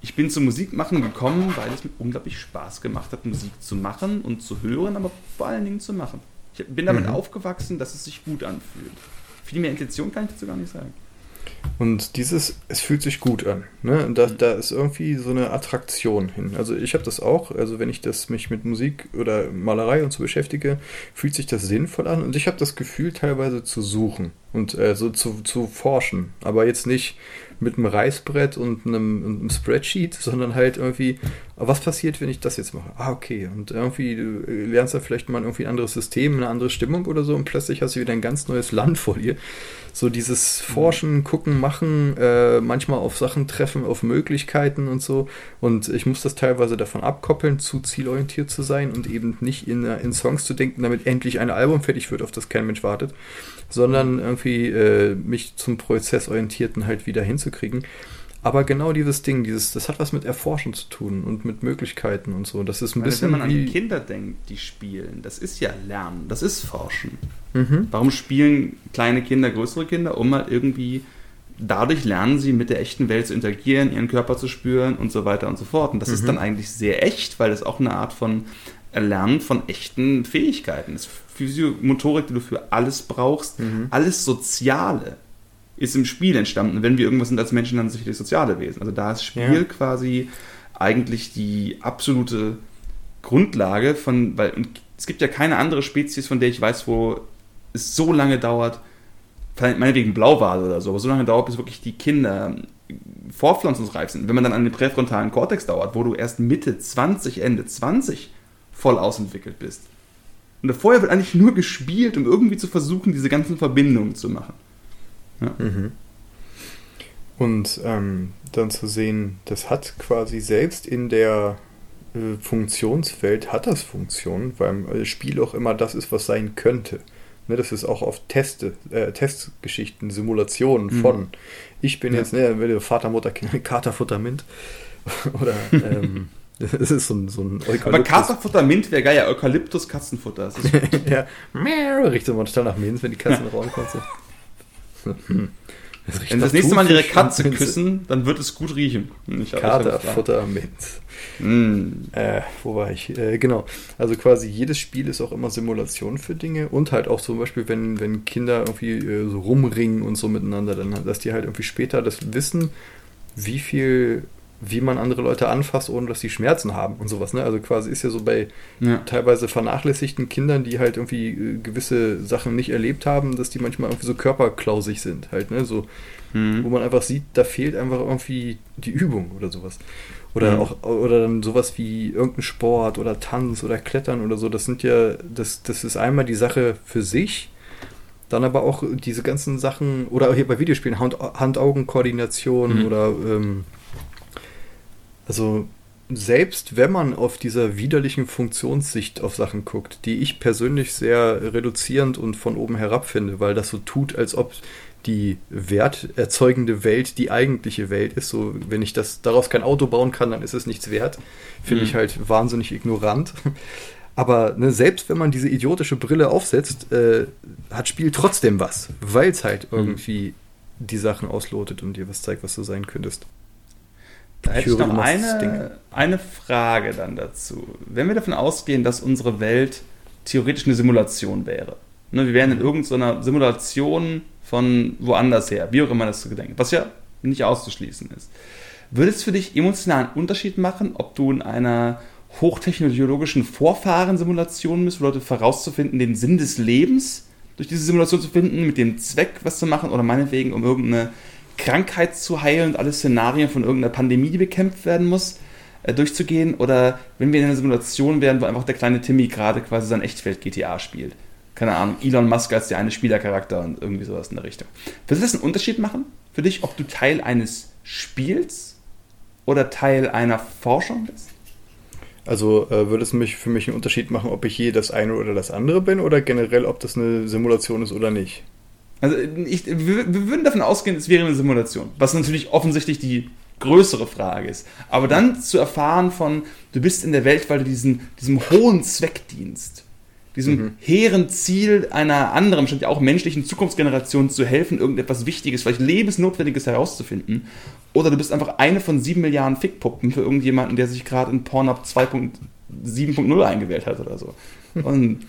ich bin zum Musikmachen gekommen, weil es mir unglaublich Spaß gemacht hat, Musik zu machen und zu hören, aber vor allen Dingen zu machen. Ich bin damit mhm. aufgewachsen, dass es sich gut anfühlt. Viel mehr Intention kann ich dazu gar nicht sagen. Und dieses, es fühlt sich gut an. Ne? Da, mhm. da ist irgendwie so eine Attraktion hin. Also ich habe das auch, also wenn ich das mich mit Musik oder Malerei und so beschäftige, fühlt sich das sinnvoll an. Und ich habe das Gefühl, teilweise zu suchen und äh, so zu, zu forschen. Aber jetzt nicht mit einem Reißbrett und einem, einem, Spreadsheet, sondern halt irgendwie, was passiert, wenn ich das jetzt mache? Ah, okay. Und irgendwie du lernst dann vielleicht mal irgendwie ein anderes System, eine andere Stimmung oder so und plötzlich hast du wieder ein ganz neues Land vor dir. So dieses Forschen, Gucken, Machen, äh, manchmal auf Sachen treffen, auf Möglichkeiten und so. Und ich muss das teilweise davon abkoppeln, zu zielorientiert zu sein und eben nicht in, in Songs zu denken, damit endlich ein Album fertig wird, auf das kein Mensch wartet sondern irgendwie äh, mich zum Prozessorientierten halt wieder hinzukriegen. Aber genau dieses Ding, dieses, das hat was mit Erforschen zu tun und mit Möglichkeiten und so. Das ist ein Weil bisschen. Wenn man an Kinder denkt, die spielen, das ist ja Lernen, das ist Forschen. Mhm. Warum spielen kleine Kinder größere Kinder? Um halt irgendwie dadurch lernen sie mit der echten Welt zu interagieren, ihren Körper zu spüren und so weiter und so fort. Und das mhm. ist dann eigentlich sehr echt, weil das auch eine Art von Erlernen von echten Fähigkeiten ist. Physiomotorik, die du für alles brauchst, mhm. alles Soziale ist im Spiel entstanden. Wenn wir irgendwas sind als Menschen, dann sicherlich soziale Wesen. Also da ist Spiel ja. quasi eigentlich die absolute Grundlage von, weil es gibt ja keine andere Spezies, von der ich weiß, wo es so lange dauert, meinetwegen Blauwale oder so, aber so lange dauert, bis wirklich die Kinder vorpflanzungsreif sind. Wenn man dann an den präfrontalen Kortex dauert, wo du erst Mitte 20, Ende 20 voll ausentwickelt bist. Und vorher wird eigentlich nur gespielt, um irgendwie zu versuchen, diese ganzen Verbindungen zu machen. Ja. Mhm. Und ähm, dann zu sehen, das hat quasi selbst in der äh, Funktionswelt hat das Funktion, weil das äh, Spiel auch immer das ist, was sein könnte. Ne, das ist auch auf Teste, äh, Testgeschichten, Simulationen mhm. von. Ich bin ja. jetzt, ne, Vater, Mutter, Kind, Kater, Futter, Mint. Oder ähm, Das ist so ein, so ein Eukalyptus. Aber Katerfutter Mint wäre geil, ja, Eukalyptus Katzenfutter. ja, riecht immer total nach Minz, wenn die Katzen rauskommen. Hm. Das wenn sie das nächste Mal ihre Katze küssen, dann wird es gut riechen. Katerfutter Minz. Mm. Äh, wo war ich? Äh, genau. Also quasi jedes Spiel ist auch immer Simulation für Dinge und halt auch zum Beispiel, wenn, wenn Kinder irgendwie äh, so rumringen und so miteinander, dann dass die halt irgendwie später das wissen, wie viel wie man andere Leute anfasst, ohne dass sie Schmerzen haben und sowas. Ne? Also quasi ist ja so bei ja. teilweise vernachlässigten Kindern, die halt irgendwie äh, gewisse Sachen nicht erlebt haben, dass die manchmal irgendwie so körperklausig sind. Halt, ne? So, mhm. wo man einfach sieht, da fehlt einfach irgendwie die Übung oder sowas. Oder mhm. auch, oder dann sowas wie irgendein Sport oder Tanz oder Klettern oder so. Das sind ja, das, das ist einmal die Sache für sich. Dann aber auch diese ganzen Sachen, oder hier bei Videospielen, Hand-Augen-Koordination mhm. oder ähm, also selbst wenn man auf dieser widerlichen Funktionssicht auf Sachen guckt, die ich persönlich sehr reduzierend und von oben herab finde, weil das so tut, als ob die werterzeugende Welt die eigentliche Welt ist. So, wenn ich das daraus kein Auto bauen kann, dann ist es nichts wert. Finde mhm. ich halt wahnsinnig ignorant. Aber ne, selbst wenn man diese idiotische Brille aufsetzt, äh, hat Spiel trotzdem was, weil es halt mhm. irgendwie die Sachen auslotet und dir was zeigt, was du sein könntest. Da hätte ich noch eine, eine Frage dann dazu. Wenn wir davon ausgehen, dass unsere Welt theoretisch eine Simulation wäre. Ne, wir wären in irgendeiner Simulation von woanders her, wie auch immer das zu gedenken, was ja nicht auszuschließen ist. Würde es für dich emotional einen Unterschied machen, ob du in einer hochtechnologischen Vorfahrensimulation bist, wo Leute vorauszufinden, den Sinn des Lebens durch diese Simulation zu finden, mit dem Zweck was zu machen oder meinetwegen um irgendeine Krankheit zu heilen und alle Szenarien von irgendeiner Pandemie, die bekämpft werden muss, äh, durchzugehen. Oder wenn wir in einer Simulation wären, wo einfach der kleine Timmy gerade quasi sein Echtwelt-GTA spielt. Keine Ahnung, Elon Musk als der eine Spielercharakter und irgendwie sowas in der Richtung. Würde das einen Unterschied machen für dich, ob du Teil eines Spiels oder Teil einer Forschung bist? Also äh, würde es mich für mich einen Unterschied machen, ob ich je das eine oder das andere bin oder generell, ob das eine Simulation ist oder nicht? Also ich, wir, wir würden davon ausgehen, es wäre eine Simulation, was natürlich offensichtlich die größere Frage ist. Aber dann zu erfahren von, du bist in der Welt, weil du diesen, diesem hohen Zweck dienst, diesem mhm. hehren Ziel einer anderen, bestimmt ja auch menschlichen Zukunftsgeneration zu helfen, irgendetwas Wichtiges, vielleicht Lebensnotwendiges herauszufinden. Oder du bist einfach eine von sieben Milliarden Fickpuppen für irgendjemanden, der sich gerade in Pornhub 2.7.0 eingewählt hat oder so. Und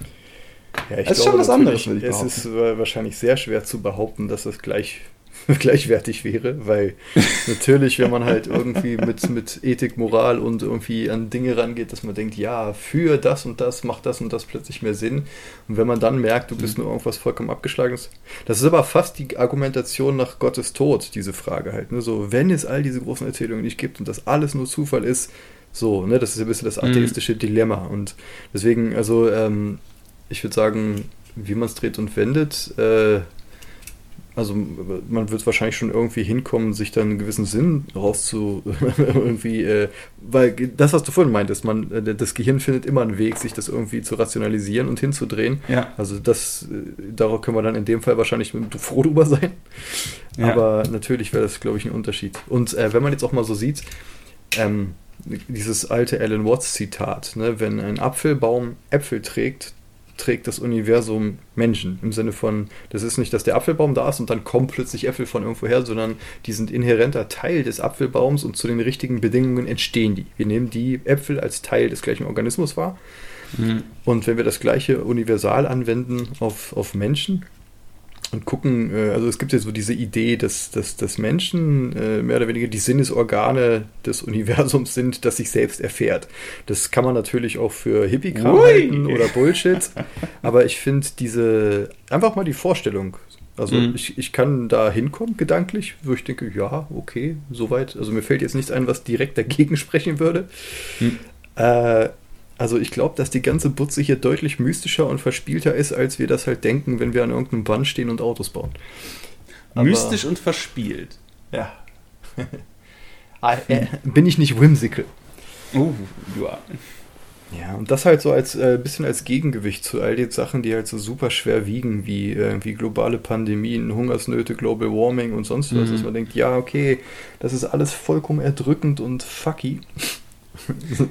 ja, ich das ist glaube, schon was anderes, würde ich Es ist äh, wahrscheinlich sehr schwer zu behaupten, dass das gleich, gleichwertig wäre, weil natürlich, wenn man halt irgendwie mit, mit Ethik, Moral und irgendwie an Dinge rangeht, dass man denkt, ja, für das und das macht das und das plötzlich mehr Sinn. Und wenn man dann merkt, du bist mhm. nur irgendwas vollkommen abgeschlagenes. Das ist aber fast die Argumentation nach Gottes Tod, diese Frage halt. Ne? So, wenn es all diese großen Erzählungen nicht gibt und das alles nur Zufall ist, so, ne, das ist ein bisschen das mhm. atheistische. Dilemma. Und deswegen, also, ähm, ich würde sagen, wie man es dreht und wendet, äh, also man wird wahrscheinlich schon irgendwie hinkommen, sich dann einen gewissen Sinn rauszu irgendwie, äh, weil das, was du vorhin meintest, man, äh, das Gehirn findet immer einen Weg, sich das irgendwie zu rationalisieren und hinzudrehen. Ja. Also das, äh, darauf können wir dann in dem Fall wahrscheinlich froh drüber sein. Ja. Aber natürlich wäre das, glaube ich, ein Unterschied. Und äh, wenn man jetzt auch mal so sieht, ähm, dieses alte Alan Watts Zitat, ne, wenn ein Apfelbaum Äpfel trägt, trägt das Universum Menschen. Im Sinne von, das ist nicht, dass der Apfelbaum da ist und dann kommen plötzlich Äpfel von irgendwo her, sondern die sind inhärenter Teil des Apfelbaums und zu den richtigen Bedingungen entstehen die. Wir nehmen die Äpfel als Teil des gleichen Organismus wahr. Mhm. Und wenn wir das gleiche Universal anwenden auf, auf Menschen, und gucken, äh, also es gibt ja so diese Idee, dass, dass, dass Menschen äh, mehr oder weniger die Sinnesorgane des Universums sind, das sich selbst erfährt. Das kann man natürlich auch für Hippie-Kram halten oder Bullshit, aber ich finde diese, einfach mal die Vorstellung, also mhm. ich, ich kann da hinkommen, gedanklich, wo ich denke, ja, okay, soweit. Also mir fällt jetzt nichts ein, was direkt dagegen sprechen würde. Mhm. Äh, also ich glaube, dass die ganze Butze hier deutlich mystischer und verspielter ist, als wir das halt denken, wenn wir an irgendeinem Band stehen und Autos bauen. Aber Mystisch und verspielt. Ja. Ah, äh, bin ich nicht whimsical. Uh, ja. Ja, und das halt so als äh, bisschen als Gegengewicht zu all den Sachen, die halt so super schwer wiegen, wie, äh, wie globale Pandemien, Hungersnöte, Global Warming und sonst was, mhm. dass man denkt, ja, okay, das ist alles vollkommen erdrückend und fucky.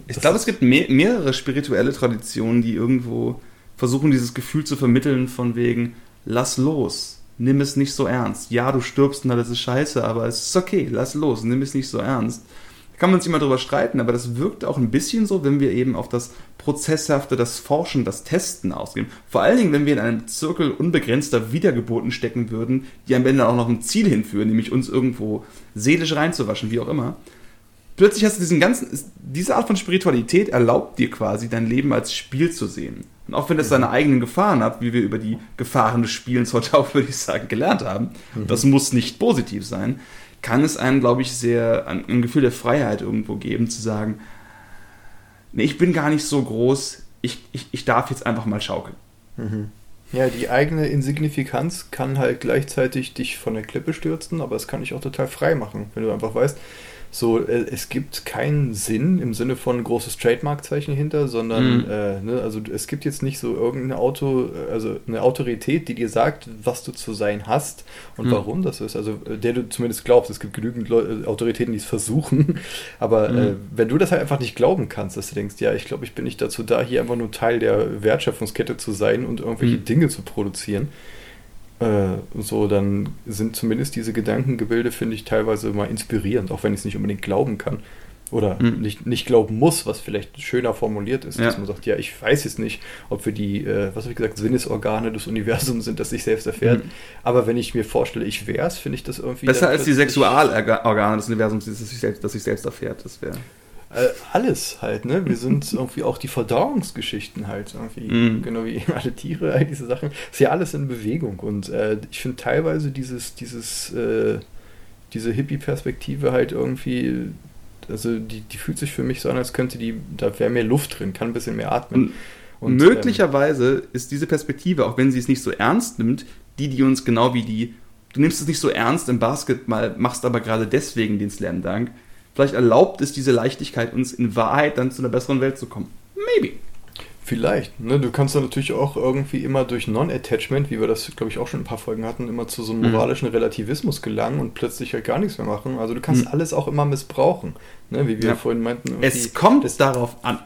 Ich glaube, es gibt mehr, mehrere spirituelle Traditionen, die irgendwo versuchen, dieses Gefühl zu vermitteln von wegen, lass los, nimm es nicht so ernst. Ja, du stirbst und alles ist scheiße, aber es ist okay, lass los, nimm es nicht so ernst. Da kann man sich immer drüber streiten, aber das wirkt auch ein bisschen so, wenn wir eben auf das Prozesshafte, das Forschen, das Testen ausgehen. Vor allen Dingen, wenn wir in einem Zirkel unbegrenzter Wiedergeburten stecken würden, die am Ende auch noch ein Ziel hinführen, nämlich uns irgendwo seelisch reinzuwaschen, wie auch immer plötzlich hast du diesen ganzen, diese Art von Spiritualität erlaubt dir quasi, dein Leben als Spiel zu sehen. Und auch wenn es seine eigenen Gefahren hat, wie wir über die Gefahren des Spielens heute auch, würde ich sagen, gelernt haben, mhm. das muss nicht positiv sein, kann es einem, glaube ich, sehr ein, ein, Gefühl der Freiheit irgendwo geben, zu sagen, nee, ich bin gar nicht so groß, ich, ich, ich darf jetzt einfach mal schaukeln. Mhm. Ja, die eigene Insignifikanz kann halt gleichzeitig dich von der Klippe stürzen, aber es kann dich auch total frei machen, wenn du einfach weißt, so, äh, es gibt keinen Sinn im Sinne von großes Trademark-Zeichen hinter, sondern mhm. äh, ne, also es gibt jetzt nicht so irgendeine Auto, also eine Autorität, die dir sagt, was du zu sein hast und mhm. warum das ist. Also äh, der du zumindest glaubst. Es gibt genügend Leute, Autoritäten, die es versuchen, aber mhm. äh, wenn du das halt einfach nicht glauben kannst, dass du denkst, ja, ich glaube, ich bin nicht dazu da, hier einfach nur Teil der Wertschöpfungskette zu sein und irgendwelche mhm. Dinge zu produzieren äh, so, dann sind zumindest diese Gedankengebilde, finde ich, teilweise mal inspirierend, auch wenn ich es nicht unbedingt glauben kann. Oder mhm. nicht, nicht glauben muss, was vielleicht schöner formuliert ist, ja. dass man sagt, ja, ich weiß jetzt nicht, ob wir die, äh, was habe ich gesagt, Sinnesorgane des Universums sind, das sich selbst erfährt. Mhm. Aber wenn ich mir vorstelle, ich wäre es, finde ich das irgendwie. Besser als die Sexualorgane des Universums, das sich selbst, das sich selbst erfährt. Das wäre. Äh, alles halt, ne? Wir sind irgendwie auch die Verdauungsgeschichten halt, irgendwie, mm. genau wie alle Tiere, all diese Sachen. Ist ja alles in Bewegung und äh, ich finde teilweise dieses, dieses, äh, diese Hippie-Perspektive halt irgendwie, also die, die fühlt sich für mich so an, als könnte die, da wäre mehr Luft drin, kann ein bisschen mehr atmen. Und, möglicherweise ähm, ist diese Perspektive, auch wenn sie es nicht so ernst nimmt, die, die uns genau wie die, du nimmst es nicht so ernst im Basketball, machst aber gerade deswegen den Slam Dunk, Vielleicht erlaubt es diese Leichtigkeit uns in Wahrheit dann zu einer besseren Welt zu kommen. Maybe. Vielleicht. Ne? Du kannst dann natürlich auch irgendwie immer durch Non-Attachment, wie wir das, glaube ich, auch schon ein paar Folgen hatten, immer zu so einem mhm. moralischen Relativismus gelangen und plötzlich halt gar nichts mehr machen. Also du kannst mhm. alles auch immer missbrauchen. Ne? Wie wir ja. vorhin meinten. Es kommt es darauf an.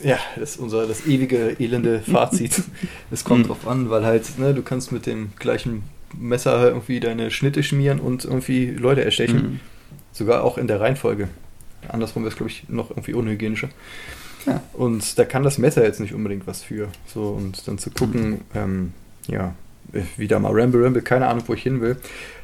Ja, das ist unser das ewige elende Fazit. es kommt mhm. drauf an, weil halt, ne, du kannst mit dem gleichen Messer irgendwie deine Schnitte schmieren und irgendwie Leute erstechen. Mhm. Sogar auch in der Reihenfolge. Andersrum wäre es, glaube ich, noch irgendwie unhygienischer. Ja. Und da kann das Messer jetzt nicht unbedingt was für. So, und dann zu gucken, mhm. ähm, ja, wieder mal Ramble Ramble, keine Ahnung, wo ich hin will.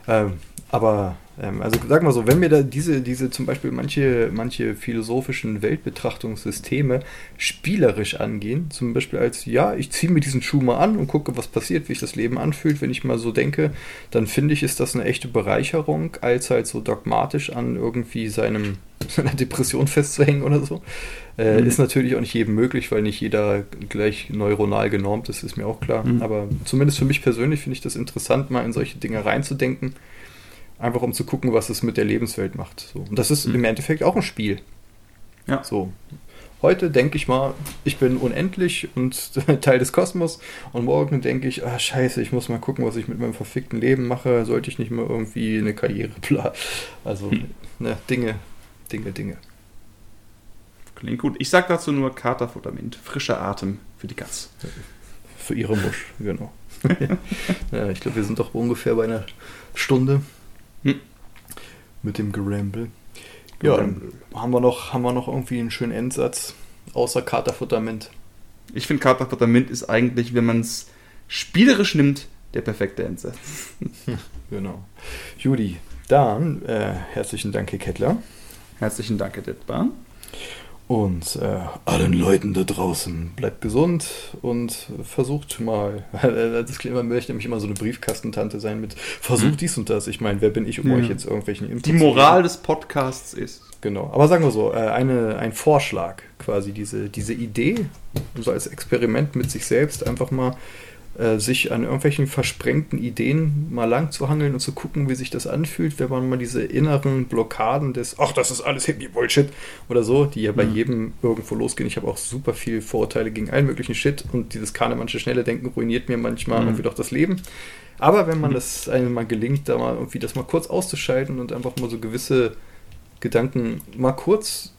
Ähm, aber also sag mal so, wenn mir da diese, diese zum Beispiel manche, manche philosophischen Weltbetrachtungssysteme spielerisch angehen, zum Beispiel als, ja, ich ziehe mir diesen Schuh mal an und gucke, was passiert, wie sich das Leben anfühlt, wenn ich mal so denke, dann finde ich, ist das eine echte Bereicherung, als halt so dogmatisch an irgendwie seinem, seiner Depression festzuhängen oder so. Äh, mhm. Ist natürlich auch nicht jedem möglich, weil nicht jeder gleich neuronal genormt ist, ist mir auch klar. Mhm. Aber zumindest für mich persönlich finde ich das interessant, mal in solche Dinge reinzudenken Einfach um zu gucken, was es mit der Lebenswelt macht. So. Und das ist mhm. im Endeffekt auch ein Spiel. Ja. So. Heute denke ich mal, ich bin unendlich und Teil des Kosmos. Und morgen denke ich, ah, scheiße, ich muss mal gucken, was ich mit meinem verfickten Leben mache. Sollte ich nicht mal irgendwie eine Karriere planen. Also, hm. ne, Dinge, Dinge, Dinge. Klingt gut. Ich sage dazu nur Katerfuttermint. Frischer Atem für die Katz. Für ihre Musch, genau. ja, ich glaube, wir sind doch ungefähr bei einer Stunde. Hm. Mit dem Geramble. Ja, dann haben wir, noch, haben wir noch irgendwie einen schönen Endsatz, außer Katerfutterment. Ich finde, Katerfutterment ist eigentlich, wenn man es spielerisch nimmt, der perfekte Endsatz. genau. Judy, dann äh, herzlichen Dank, Herr Kettler. Herzlichen Dank, Herr Dittbar. Und äh, allen Leuten da draußen, bleibt gesund und versucht mal. das klingt, man möchte nämlich immer so eine Briefkastentante sein mit versucht hm. dies und das. Ich meine, wer bin ich, um ja. euch jetzt irgendwelchen Inputs Die Moral des Podcasts ist. Genau. Aber sagen wir so, äh, eine, ein Vorschlag, quasi diese, diese Idee, so als Experiment mit sich selbst einfach mal äh, sich an irgendwelchen versprengten Ideen mal lang zu hangeln und zu gucken, wie sich das anfühlt, wenn man mal diese inneren Blockaden des, ach, das ist alles Hippie-Bullshit oder so, die ja bei mhm. jedem irgendwo losgehen. Ich habe auch super viel Vorurteile gegen allen möglichen Shit und dieses Kahnemannsche schnelle Denken ruiniert mir manchmal mhm. irgendwie doch das Leben. Aber wenn man mhm. das einem mal gelingt, da mal irgendwie das mal kurz auszuschalten und einfach mal so gewisse Gedanken mal kurz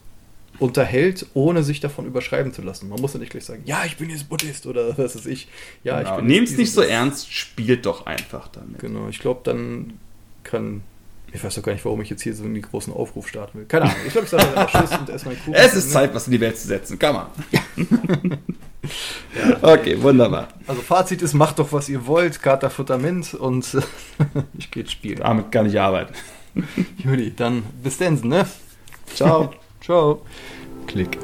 unterhält, ohne sich davon überschreiben zu lassen. Man muss ja nicht gleich sagen, ja, ich bin jetzt Buddhist oder was weiß ich. Ja, genau. ich bin Nehmt es nicht so ernst, spielt doch einfach damit. Genau, ich glaube, dann kann. Ich weiß doch gar nicht, warum ich jetzt hier so einen großen Aufruf starten will. Keine Ahnung. Ich glaube, ich sage einfach Tschüss und erstmal Kuchen. Es ist Zeit, was in die Welt zu setzen. Kann man. ja. Okay, wunderbar. Also Fazit ist, macht doch, was ihr wollt. Kater Futtermint und ich gehe spielen. Damit kann ich arbeiten. Juli, dann bis denn, ne? Ciao. Ciao. Klick.